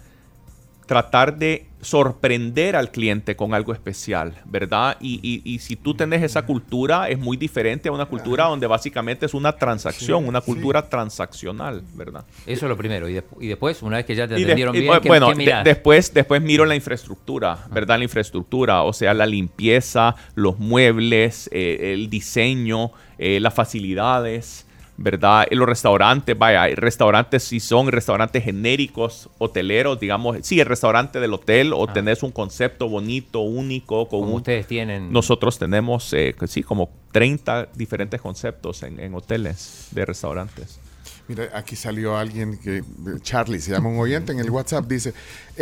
tratar de sorprender al cliente con algo especial, ¿verdad? Y, y- y si tú tenés esa cultura, es muy diferente a una cultura donde básicamente es una transacción, Sí, una sí. cultura transaccional, ¿verdad? Eso es lo primero. Y, despu- y después, una vez que ya te de- y, bien, ¿qué, bueno, qué de- después, después miro la infraestructura, ¿verdad? La infraestructura, o sea, la limpieza, los muebles, eh, el diseño, eh, las facilidades, ¿verdad? En los restaurantes, vaya, hay restaurantes si son restaurantes genéricos, hoteleros, digamos, sí, el restaurante del hotel o Ah. tenés un concepto bonito, único, con Como un- ustedes tienen... Nosotros tenemos, eh, sí, como 30 diferentes conceptos en, en hoteles de restaurantes. Mira, aquí salió alguien que, Charlie, se llama un oyente en el WhatsApp, dice,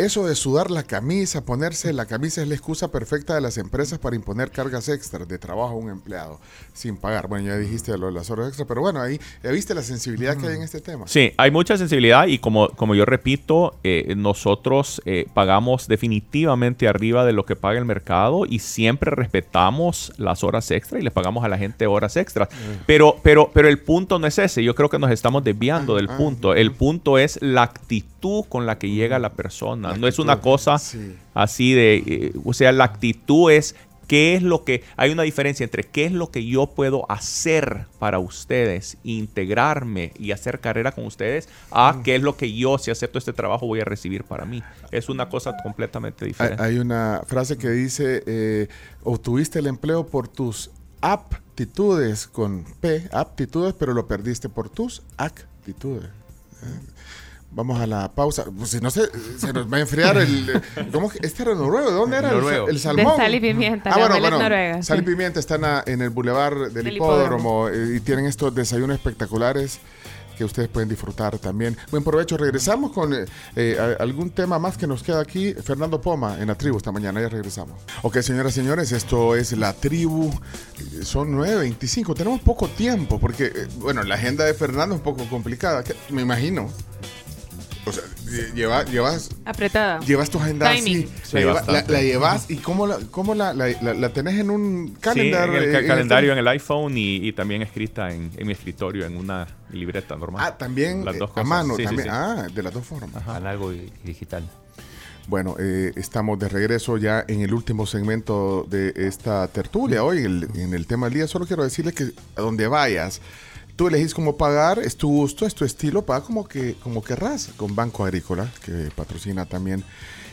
eso de sudar la camisa, ponerse la camisa es la excusa perfecta de las empresas para imponer cargas extras de trabajo a un empleado sin pagar. Bueno, ya dijiste lo de las horas extras, pero bueno, ahí ya viste la sensibilidad que hay en este tema. Sí, hay mucha sensibilidad y como, como yo repito, eh, nosotros eh, pagamos definitivamente arriba de lo que paga el mercado y siempre respetamos las horas extra y le pagamos a la gente horas extras. Pero, pero, pero el punto no es ese, yo creo que nos estamos desviando del ah, punto. El punto es la actitud con la que llega la persona. No es una cosa sí. así de, eh, o sea, la actitud es qué es lo que, hay una diferencia entre qué es lo que yo puedo hacer para ustedes, integrarme y hacer carrera con ustedes, a qué es lo que yo, si acepto este trabajo, voy a recibir para mí. Es una cosa completamente Hay, diferente. hay una frase que dice, eh, obtuviste el empleo por tus aptitudes con P, aptitudes, pero lo perdiste por tus actitudes. Eh, Vamos a la pausa. Pues si no se, se nos va a enfriar el... ¿Cómo que? ¿Este era noruego? ¿De dónde era? El, Noruego. el salmón. De sal y pimienta, Ah, bueno, es bueno. noruega, Sal y sí. pimienta están a- en el bulevar del, Del hipódromo, eh, y tienen estos desayunos espectaculares que ustedes pueden disfrutar también. Buen provecho. Regresamos con eh, eh, algún tema más que nos queda aquí. Fernando Poma en la tribu esta mañana. Ya regresamos. Ok, señoras y señores, esto es la tribu. Son 9.25. Tenemos poco tiempo porque, eh, bueno, la agenda de Fernando es un poco complicada. que- Me imagino. O sea, lle- lleva- llevas Apretada. Llevas tu agenda Timing. así. Sí, la, lleva- la- la llevas y cómo la, cómo la, la, la- la tenés en un Sí, calendar. en el eh, ca- en calendario en el- el iPhone y, y también escrita en, en mi escritorio en una libreta normal. Ah, también Las eh, dos a cosas. mano. Sí, sí, también. sí. Ah, de las dos formas. Análogo y digital. Bueno, eh, estamos de regreso ya en el último segmento de esta tertulia. Hoy en el, en el tema del día solo quiero decirle que a donde vayas, tú elegís cómo pagar, es tu gusto, es tu estilo, paga como que como querrás con Banco Agrícola, que patrocina también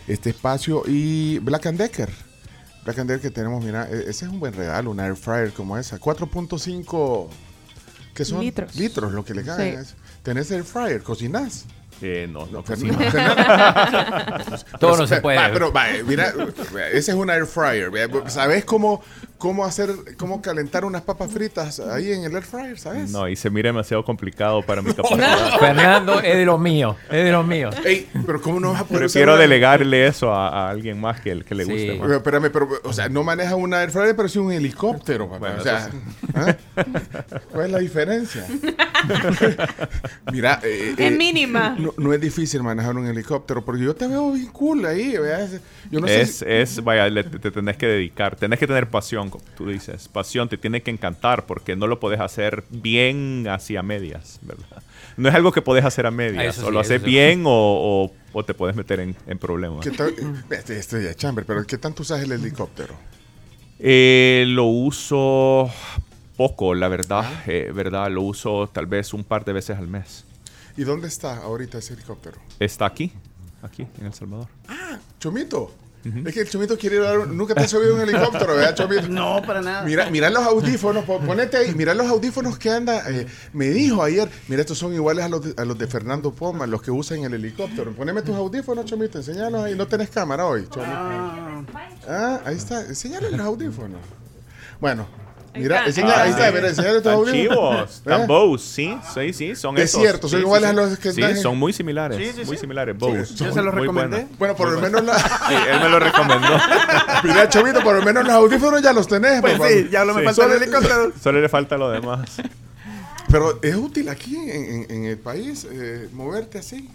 este espacio, y Black and Decker. Black and Decker que tenemos, mira, e- ese es un buen regalo, una air fryer como esa, 4.5 que son Litros. litros lo que le cae. Sí. Tenés air fryer, cocinás. Eh, no, no, Todo no se Va, puede. pero va, eh, mira, ese es un air fryer. ¿Sabes cómo, cómo hacer, cómo calentar unas papas fritas ahí en el air fryer? ¿Sabes? No, y se mira demasiado complicado para mi capacidad. Fernando es de los míos, es de los míos. Ey, pero ¿cómo no vas a poder Prefiero usar una- delegarle eso a, a alguien más que, el que le Sí. guste. Pero, más. Espérame, pero, o sea, no maneja una air fryer, pero sí un helicóptero, papá. Bueno, o sea, ¿ah? ¿cuál es la diferencia? Mira, eh, Es eh, mínima. no, no es difícil manejar un helicóptero, porque yo te veo bien cool ahí, ¿verdad? Yo no sé es, si- es, vaya, le- te, te tenés que dedicar, tenés que tener pasión, como tú dices, pasión, te tiene que encantar porque no lo podés hacer bien hacia medias, ¿verdad? No es algo que podés hacer a medias, Ah, o lo haces sí. bien o, o- o te puedes meter en, en problemas. ¿Qué tal? Este, este ya chamber, pero ¿qué tanto usas el helicóptero? Eh, lo uso poco, la verdad, eh, verdad, lo uso tal vez un par de veces al mes. ¿Y dónde está ahorita ese helicóptero? Está aquí, aquí, en El Salvador. Chomito. Es que el Chomito quiere ir a dar un- Nunca te has subido un helicóptero, ¿verdad, Chomito? No, para nada. Mira, mira los audífonos, po- ponete ahí, mira los audífonos que anda. eh, me dijo ayer, mira, estos son iguales a los, de, a los de Fernando Poma, los que usan el helicóptero. Poneme tus audífonos, Chomito, enseñalos ahí. No tenés cámara hoy, Chomito. Ah, Ah, ahí está, enseñale los audífonos. Bueno, Mira, está, mira, enseñale tus Tan audífonos. chivos, tan ¿Eh? Bose, sí, sí, sí, son Es cierto, son iguales sí. a los que Sí, están en- son muy similares, Sí, sí, muy sí. similares, Bose. Yo se los recomendé. Bueno, por lo menos la... Sí, él me lo recomendó. Mira, Chomito, por lo menos los audífonos ya los tenés. Pues papá. sí, ya lo me falta el helicóptero. Solo le falta lo demás. Pero es útil aquí en, en- en el país eh, moverte así.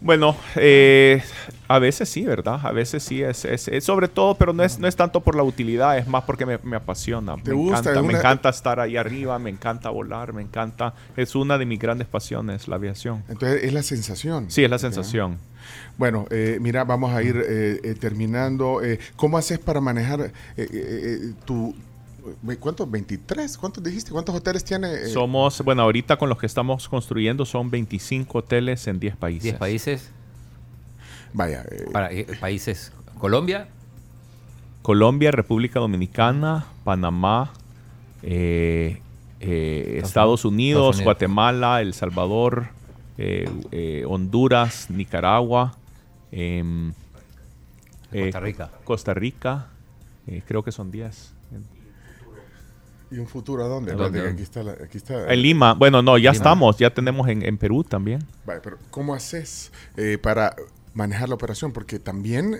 Bueno, eh, a veces sí, ¿verdad? A veces sí, es, es- es sobre todo, pero no es, no es tanto por la utilidad, es más porque me, me apasiona. ¿Te me gusta? encanta, me encanta estar ahí arriba, me encanta volar, me encanta. Es una de mis grandes pasiones, la aviación. Entonces es la sensación. Sí, es la sensación. Bueno, eh, mira, vamos a ir eh, eh, terminando. Eh, ¿Cómo haces para manejar eh, tu... ¿Cuántos? ¿23? ¿Cuántos dijiste? ¿Cuántos hoteles tiene? eh? Somos, bueno, ahorita con los que estamos construyendo son 25 hoteles en 10 países. 10 países, Vaya, eh, para, eh, países Colombia, Colombia, República Dominicana, Panamá, eh, eh, Estados, Unidos, Estados Unidos. Guatemala, El Salvador, eh, eh, Honduras, Nicaragua, em, eh, Costa Rica. Costa Rica, eh, creo que son 10. ¿Y un futuro a dónde? ¿A dónde? Aquí está. la- aquí está En Lima, bueno, no, ya Lima. estamos, ya tenemos en, en Perú también. Vaya, pero ¿cómo haces eh, para manejar la operación? Porque también,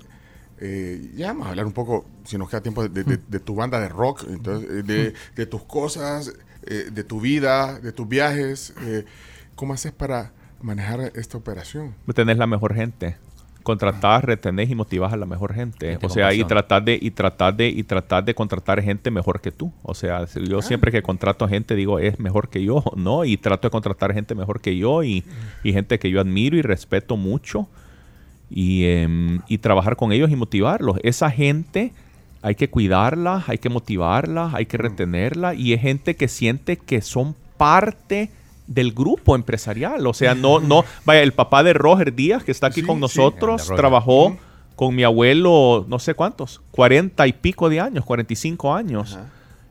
eh, ya vamos a hablar un poco, si nos queda tiempo, de, de- de tu banda de rock, entonces, eh, de, de tus cosas, eh, de tu vida, de tus viajes. eh, ¿Cómo haces para manejar esta operación? Tenés la mejor gente. Contratás, retenés y motivás a la mejor gente. O sea, y tratar de, y tratar de, y tratar de contratar gente mejor que tú. O sea, yo siempre que contrato gente digo es mejor que yo, ¿no? Y trato de contratar gente mejor que yo y, y gente que yo admiro y respeto mucho. Y, em, y trabajar con ellos y motivarlos. Esa gente hay que cuidarla, hay que motivarla, hay que retenerla. Y es gente que siente que son parte del grupo empresarial. O sea, no, no, vaya, el papá de Roger Díaz, que está aquí Sí, con nosotros, trabajó con mi abuelo, no sé cuántos, cuarenta y pico de años, 45 años.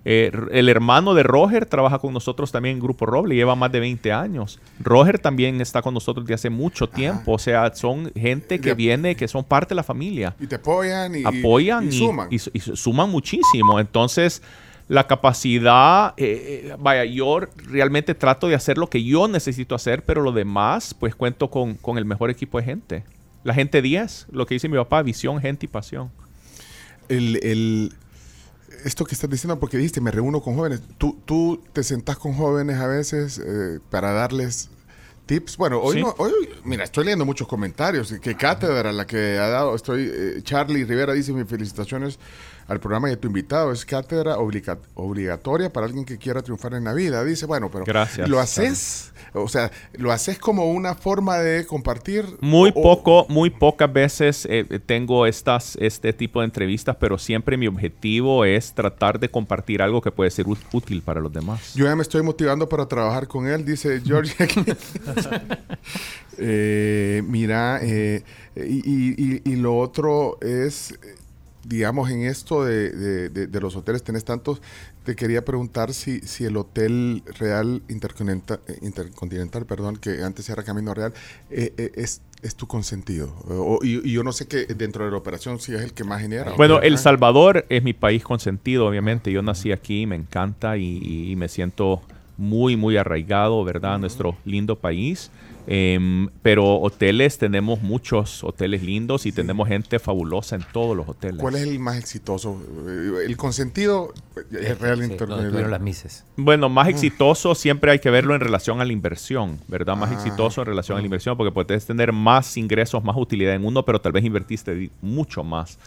Eh, el hermano de Roger trabaja con nosotros también en Grupo Roble, lleva más de 20 años. Roger también está con nosotros desde hace mucho tiempo. O sea, son gente que De- viene, que son parte de la familia Y te apoyan y, apoyan y y, suman. y su- y su- suman muchísimo. Entonces, la capacidad, eh, eh, vaya, yo realmente trato de hacer lo que yo necesito hacer, pero lo demás, pues cuento con, con el mejor equipo de gente. La gente 10, lo que dice mi papá, visión, gente y pasión. El, el- esto que estás diciendo, porque dijiste, me reúno con jóvenes. ¿Tú, tú te sentás con jóvenes a veces eh, para darles tips? Bueno, hoy, Sí. no- hoy, mira, estoy leyendo muchos comentarios. Qué cátedra la que ha dado. Estoy, eh, Charlie Rivera dice, mis felicitaciones al programa y a tu invitado. Es cátedra obliga- obligatoria para alguien que quiera triunfar en la vida. Dice, bueno, pero Gracias, ¿lo haces? O sea, ¿lo haces como una forma de compartir? Muy O- poco, muy pocas veces eh, eh, tengo estas, este tipo de entrevistas, pero siempre mi objetivo es tratar de compartir algo que puede ser útil para los demás. Yo ya me estoy motivando para trabajar con él, dice George. Eh, mira, eh, y, y- y- y lo otro es, digamos, en esto de, de- de- de los hoteles, tenés tantos, te quería preguntar si, si el Hotel Real Intercontinental, eh, Intercontinental, perdón, que antes era Camino Real, eh, eh, es, es tu consentido. O- y, y yo no sé que dentro de la operación si es el que más genera. Bueno, ¿verdad? El Salvador es mi país consentido, obviamente. Yo nací aquí, me encanta y, y me siento muy, muy arraigado, ¿verdad? a Nuestro lindo país. Em, pero hoteles, tenemos muchos hoteles lindos y tenemos gente fabulosa en todos los hoteles. ¿Cuál es el más exitoso? Eh, El consentido eh, es Real Sí, donde Intercontinental. tuvieron las mises. Bueno, más exitoso siempre hay que verlo en relación a la inversión, ¿verdad? Más Ah. exitoso en relación a la inversión porque puedes tener más ingresos, más utilidad en uno, pero tal vez invertiste mucho más.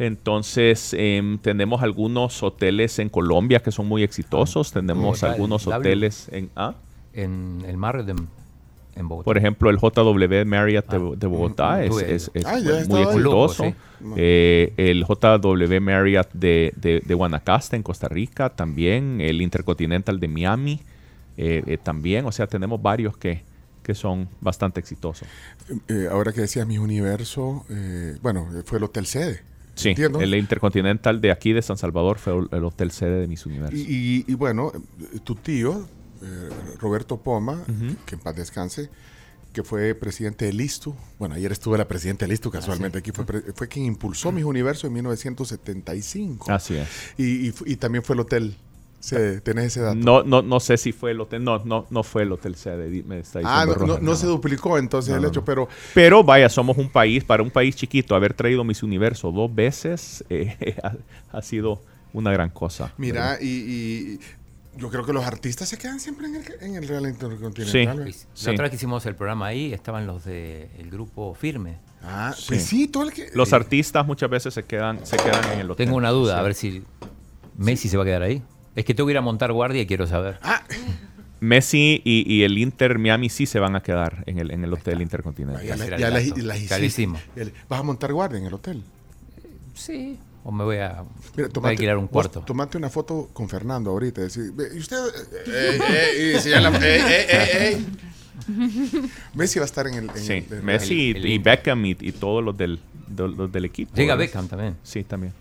Entonces, em, tenemos algunos hoteles en Colombia que son muy exitosos, tenemos Bogotá, el algunos W. hoteles en... ¿ah? En el Marriott en, en Bogotá. Por ejemplo, el JW Marriott de, Ah. de Bogotá es, Tuve- es- es Ah, ya muy exitoso. Lujo, Eh, el JW Marriott de, de, de Guanacaste en Costa Rica también. El Intercontinental de Miami eh, eh, también. O sea, tenemos varios que, que son bastante exitosos. Eh, ahora que decías mi universo, eh, bueno, fue el hotel sede. Sí, Entiendo. el Intercontinental de aquí de San Salvador fue el, el hotel sede de Miss Universo. Y, y- y bueno, tu tío, eh, Roberto Poma, que en paz descanse, que fue presidente del ISTU. Bueno, ayer estuve la presidenta del ISTU casualmente aquí. Fue, fue quien impulsó Mis Universo en 1975. Así es. Y, y fu- y también fue el hotel ¿Tenés ese dato? No, no, no sé si fue el hotel. No, no, no fue el hotel Me está Ah, diciendo no, no- no se duplicó entonces No, el hecho, no. pero Pero vaya, somos un país, para un país chiquito, haber traído Miss Universo dos veces eh, ha, ha sido una gran cosa. mira, ¿verdad? y, y yo creo que los artistas se quedan siempre en el, en el Real Intercontinental. Sí. Sí. La otra vez que hicimos el programa ahí estaban los del grupo Firme. Ah, Sí. pues sí, todo el que... Los eh, artistas muchas veces se quedan, se quedan en el hotel. Tengo una duda, Sí. a ver si Messi se va a quedar ahí. Es que tengo que ir a montar guardia y quiero saber. Ah, Messi y, y el Inter Miami sí se van a quedar en el, en el hotel Intercontinental. ya, la- ya las, ¿Vas a montar guardia en el hotel? Sí. O me voy a, Mira, voy a alquilar un cuarto. tomate una foto con Fernando ahorita. Decir, "Ve, ¿y usted? Eh, eh, eh", y si ya la- eh, eh, eh, eh. Messi va a estar en el. en Sí, el- el- Messi el- el y. Beckham y, y todos los del, de- los del equipo. Llega ¿verdad? Beckham también. Sí, también.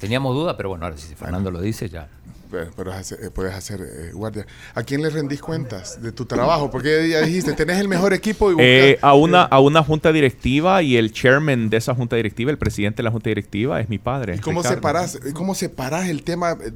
Teníamos duda, pero bueno, ahora si Fernando lo dice, ya. Pero, pero eh, puedes hacer eh, guardia. ¿A quién le rendís cuentas de tu trabajo? Porque ya dijiste, tenés el mejor equipo y buscas- Eh, a, una, a una junta directiva y el chairman de esa junta directiva, el presidente de la junta directiva, es mi padre. ¿Y cómo Ricardo. separas, cómo separas el tema de,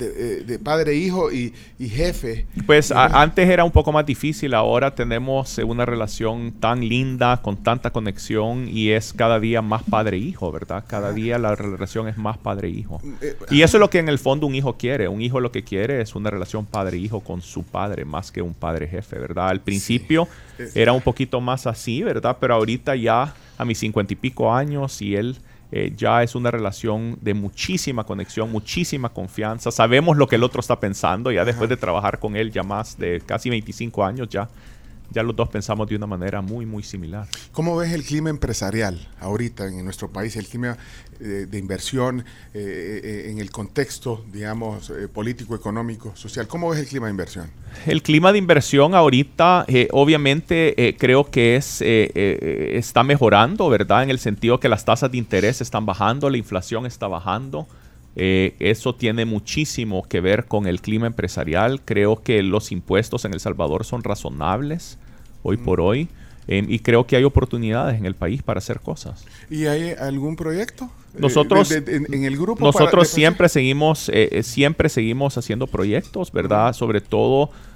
de- padre, hijo y, y jefe? Pues a- antes era un poco más difícil, ahora tenemos eh, una relación tan linda, con tanta conexión y es cada día más padre-hijo, ¿verdad? Cada día la relación es más padre-hijo. Eh, Y eso es lo que en el fondo un hijo quiere. Un hijo lo que quiere es una relación padre-hijo con su padre, más que un padre-jefe, ¿verdad? Al principio era un poquito más así, ¿verdad? Pero ahorita ya a mis cincuenta y pico años y él eh, ya es una relación de muchísima conexión, muchísima confianza. Sabemos lo que el otro está pensando, ya después de trabajar con él ya más de casi 25 años, ya, ya los dos pensamos de una manera muy, muy similar. ¿Cómo ves el clima empresarial ahorita en nuestro país, el clima eh, de inversión eh, eh, en el contexto, digamos, eh, político, económico, social? ¿Cómo ves el clima de inversión? El clima de inversión ahorita, eh, obviamente, eh, creo que es eh, eh, está mejorando, ¿verdad? En el sentido que las tasas de interés están bajando, la inflación está bajando. Eh, eso tiene muchísimo que ver con el clima empresarial. Creo que los impuestos en El Salvador son razonables hoy por hoy. eh, y creo que hay oportunidades en el país para hacer cosas. ¿Y hay algún proyecto Nosotros, de- de- en, en el grupo. nosotros para- siempre seguimos, eh, eh, siempre seguimos haciendo proyectos, ¿verdad? Sobre todo eh, eh, eh,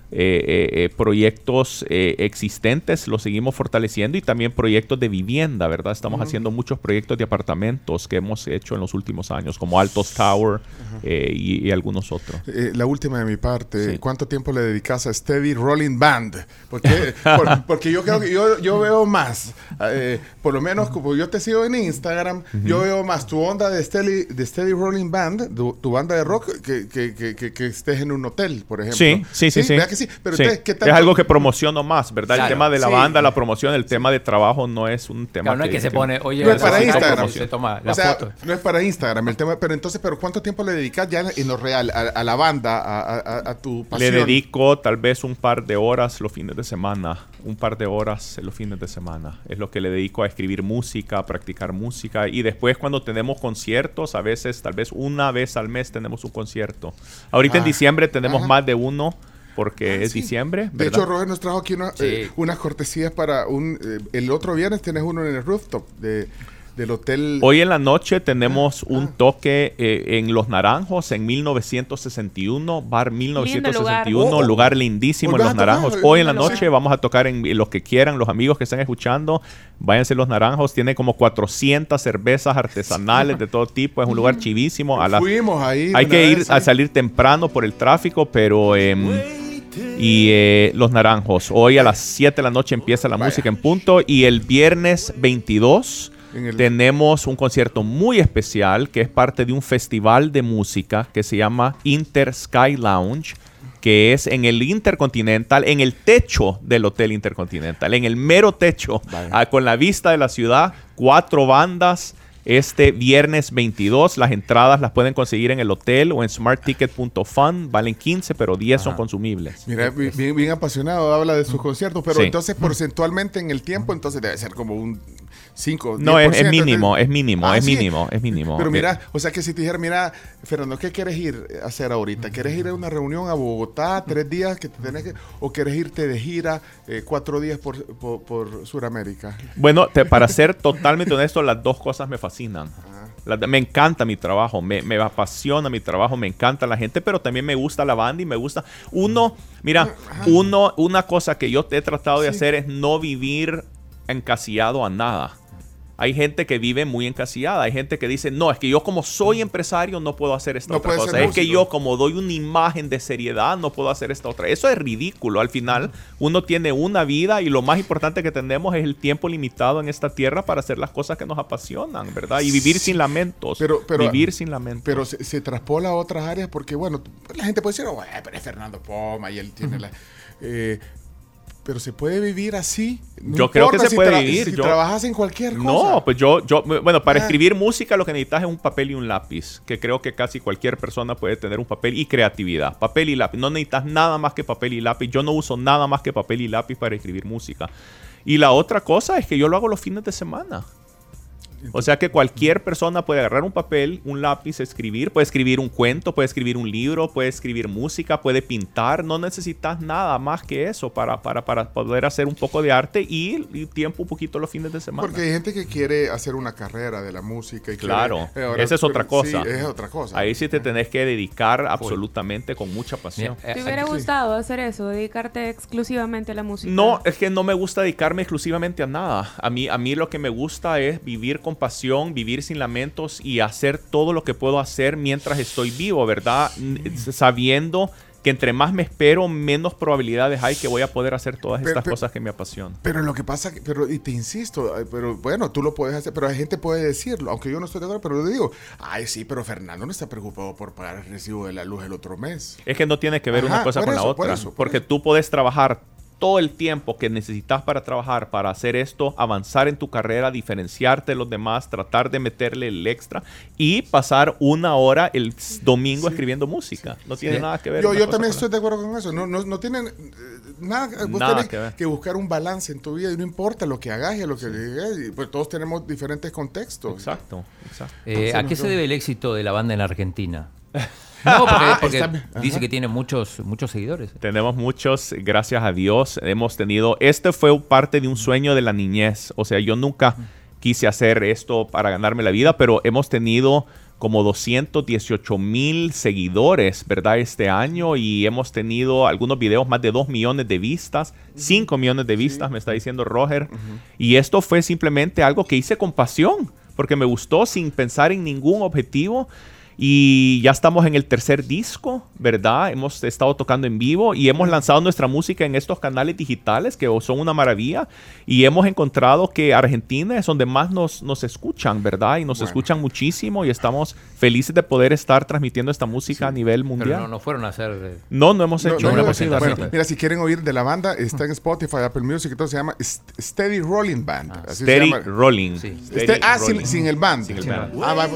proyectos eh, existentes, los seguimos fortaleciendo y también proyectos de vivienda, ¿verdad? Estamos haciendo muchos proyectos de apartamentos que hemos hecho en los últimos años, como Altos Tower eh, y, y algunos otros. Eh, la última de mi parte, Sí. ¿cuánto tiempo le dedicas a Steady Rolling Band? Porque, por- porque yo creo que yo, yo veo más, eh, por lo menos como yo te sigo en Instagram, yo veo más tu onda de Steady, de Steady Rolling Band, tu, tu banda de rock, que, que, que, que- que estés en un hotel, por ejemplo. Sí, sí, sí, sí. ¿Verdad que sí? Pero Sí. entonces, ¿qué es algo que promociono más, ¿verdad? Claro. El tema de la Sí. banda, la promoción, el tema de trabajo no es un tema Claro, no es que se pone, oye, No es para Instagram. promoción, Se toma la o sea, foto. no es para Instagram el tema, pero entonces, pero ¿cuánto tiempo le dedicas ya en lo real a, a la banda, a, a- a- a tu Le pasión? dedico tal vez un par de horas los fines de semana. Un par de horas los fines de semana. Es lo que le dedico a escribir música, a practicar música. Y después cuando tenemos conciertos, a veces, tal vez una vez al mes tenemos un concierto. Ahorita en Ah, diciembre tenemos ajá. más de uno porque Ah, es sí. diciembre. De hecho, Roger nos trajo aquí una- Sí. eh, unas cortesías para un... eh, el otro viernes tienes uno en el rooftop de, del hotel... Hoy en la noche tenemos un ah. toque eh, en Los Naranjos en 1961, bar 1961, lugar. lugar, Oh. lindísimo Hoy en Los Naranjos. hoy en la noche vamos a tocar en los que quieran, los amigos que están escuchando, váyanse a Los Naranjos, tiene como 400 cervezas artesanales de todo tipo, es un lugar chivísimo. A Fuimos ahí. hay que ir vez, a salir temprano por el tráfico, pero em, y eh, Los Naranjos. Hoy a las 7 de la noche empieza la Vaya. música en punto y el viernes 22 En el- tenemos un concierto muy especial que es parte de un festival de música que se llama Inter Sky Lounge que es en el Intercontinental, en el techo del Hotel Intercontinental, en el mero techo, ah, con la vista de la ciudad, cuatro bandas, este viernes 22. Las entradas las pueden conseguir en el hotel o en smartticket.fun. Valen 15, pero 10 son consumibles. Mira, bi- bien, bien apasionado, habla de sus conciertos, pero Sí. entonces porcentualmente en el tiempo, entonces debe ser como un 5, No, es, es 10%, mínimo, es mínimo, Ah, es sí. mínimo, es mínimo. Pero mira, o sea que si te dijera, mira, Fernando, ¿qué quieres ir a hacer ahorita? ¿Quieres ir a una reunión a Bogotá, tres días que te tenés que, o quieres irte de gira eh, cuatro días por, por, por Sudamérica? Bueno, te- para ser totalmente honesto, las dos cosas me fascinan. La- me encanta mi trabajo, me, me apasiona mi trabajo, me encanta la gente, pero también me gusta la banda y me gusta. Uno, mira, uno, una cosa que yo he tratado de Sí. hacer es no vivir encasillado a nada. Hay gente que vive muy encasillada. Hay gente que dice, no, es que yo como soy empresario no puedo hacer esta No otra cosa. Es que músico". yo como doy una imagen de seriedad no puedo hacer esta otra. Eso es ridículo. Al final uno tiene una vida y lo más importante que tenemos es el tiempo limitado en esta tierra para hacer las cosas que nos apasionan, ¿verdad? Y vivir sin lamentos. Pero- pero- vivir sin lamentos. Pero se, se traspola a otras áreas porque, bueno, la gente puede decir, oh, bueno, pero es Fernando Poma y él tiene la... eh, pero se puede vivir así. No Yo creo que se si puede vivir, Si yo- trabajas en cualquier cosa. No, pues yo, yo, bueno, para Ah. escribir música lo que necesitas es un papel y un lápiz, que creo que casi cualquier persona puede tener un papel y creatividad. Papel y lápiz. No necesitas nada más que papel y lápiz. Yo no uso nada más que papel y lápiz para escribir música. Y la otra cosa es que yo lo hago los fines de semana. O sea que cualquier persona puede agarrar un papel, un lápiz, escribir, puede escribir un cuento, puede escribir un libro, puede escribir música, puede pintar. No necesitas nada más que eso para, para, para poder hacer un poco de arte y, y tiempo un poquito los fines de semana. Porque hay gente que quiere hacer una carrera de la música. Y Claro, quiere- eh, ahora- esa es otra cosa. Sí, es otra cosa. Ahí sí te tenés que dedicar absolutamente con mucha pasión. Eh, ¿Te hubiera gustado hacer eso, dedicarte exclusivamente a la música? No, es que no me gusta dedicarme exclusivamente a nada. A mí, a mí lo que me gusta es vivir con pasión, vivir sin lamentos y hacer todo lo que puedo hacer mientras estoy vivo, ¿verdad? Sabiendo que entre más me espero, menos probabilidades hay que voy a poder hacer todas Pero- estas pero- cosas que me apasionan. Pero lo que pasa, que- pero y te insisto, pero bueno, tú lo puedes hacer, pero la gente puede decirlo, aunque yo no estoy de acuerdo, pero lo digo, ay sí, pero Fernando no está preocupado por pagar el recibo de la luz el otro mes. Es que no tiene que ver Ajá, una cosa con la por otra. eso, por porque eso. tú puedes trabajar todo el tiempo que necesitas para trabajar, para hacer esto, avanzar en tu carrera, diferenciarte de los demás, tratar de meterle el extra y pasar una hora el domingo escribiendo música. No tiene Sí. nada que ver. Yo, yo también estoy de acuerdo con eso. No, no, no tienen eh, nada, vos Nada tenés que ver. que buscar un balance en tu vida y no importa lo que hagas y lo que digas, pues todos tenemos diferentes contextos. Exacto, exacto. Eh, ¿A qué se debe el éxito de la banda en Argentina? No, porque, porque Está bien. dice Ajá. que tiene muchos, muchos seguidores. Tenemos muchos, gracias a Dios, hemos tenido, este fue parte de un sueño de la niñez, o sea, yo nunca quise hacer esto para ganarme la vida, pero hemos tenido como 218 mil seguidores, ¿verdad? Este año y hemos tenido algunos videos más de 2 millones de vistas, 5 millones de vistas, me está diciendo Roger. Y esto fue simplemente algo que hice con pasión, porque me gustó sin pensar en ningún objetivo. Y ya estamos en el tercer disco, ¿verdad? Hemos estado tocando en vivo y hemos lanzado nuestra música en estos canales digitales que son una maravilla. Y hemos encontrado que Argentina es donde más nos, nos escuchan, ¿verdad? Y nos Bueno. escuchan muchísimo y estamos felices de poder estar transmitiendo esta música a nivel Pero mundial. no, no fueron a hacer... No, no hemos hecho no, una no, presentación. bueno, mira, si quieren oír de la banda, está en Spotify, Apple Music, entonces se llama St- Steady Rolling Band. así se Steady llama. Rolling. Sí. Steady Este- ah, sin, Rolling. sin el band. Sin el band. Ah, va.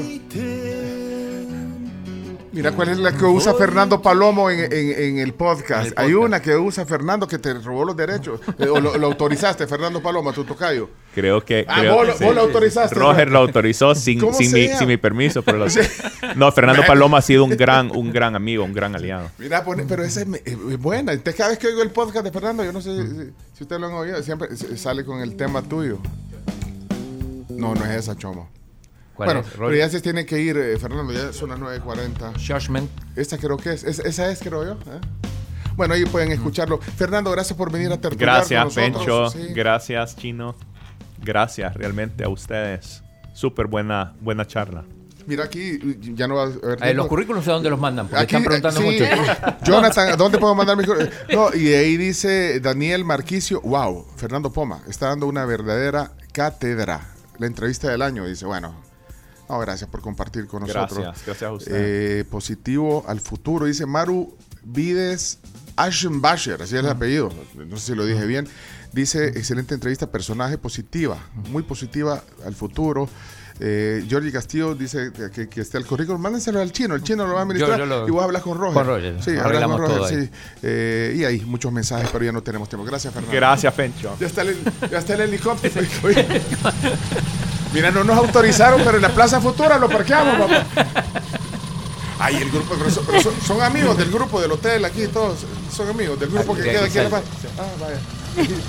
Mira cuál es la que usa Fernando Palomo en, en- en el podcast. Hay una que usa Fernando que te robó los derechos. Eh, o lo, lo autorizaste, Fernando Palomo, a tu tocayo. Creo que. Ah, creo vos, que sí. vos lo autorizaste. Roger lo autorizó sin, ¿Cómo sin, se mi, llama? sin mi permiso. Pero lo- No, Fernando Paloma ha sido un gran, un gran amigo, un gran aliado. Mira, pero esa es, me- es buena. Entonces, cada vez que oigo el podcast de Fernando, yo no sé si, si ustedes lo han oído, siempre sale con el tema tuyo. No, no es esa, Chomo. ¿Cuál Bueno, es? pero ya se tiene que ir, eh, Fernando, ya son las 9.40. Judgment. Esta creo que es, es- esa es, creo yo. ¿eh? Bueno, ahí pueden escucharlo. Fernando, gracias por venir a tertuliar Gracias, con. Pencho. Sí. Gracias, Chino. Gracias realmente a ustedes. Súper buena, buena charla. Mira aquí, ya no va a haber Eh, los currículos, ¿a dónde los mandan? Porque Aquí, están preguntando sí, mucho. Jonathan, ¿a ¿dónde puedo mandar mi cur- No, y ahí dice Daniel Marquicio, wow, Fernando Poma, está dando una verdadera cátedra. La entrevista del año, dice, bueno. No, gracias por compartir con nosotros. Gracias, gracias a ustedes. Eh, positivo al futuro, dice Maru Vides Aschenbacher, así es el apellido, no sé si lo dije bien. Dice, excelente entrevista, personaje positiva, muy positiva al futuro. Eh, Jorge Castillo dice que, que, está el currículum, mándenselo al chino, el chino lo va a administrar yo lo- y vos hablas con Roger. Con Roger, Sí, hablas con Roger, todo ahí. sí. Eh, y hay muchos mensajes, pero ya no tenemos tiempo. Gracias, Fernando. Gracias, Pencho. Ya está el, ya está el helicóptero. Mira, no nos autorizaron, pero en la Plaza Futura lo parqueamos, papá. Ay, el grupo, pero son, pero son- son amigos del grupo del hotel aquí, todos son amigos del grupo Ah, que queda aquí aquí en la paz. Ah, vaya.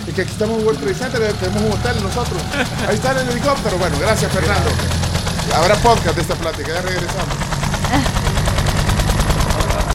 Y que aquí estamos en World Trade Center, tenemos un hotel nosotros. Ahí está el helicóptero. Bueno, gracias, Fernando. Habrá podcast de esta plática, ya regresamos.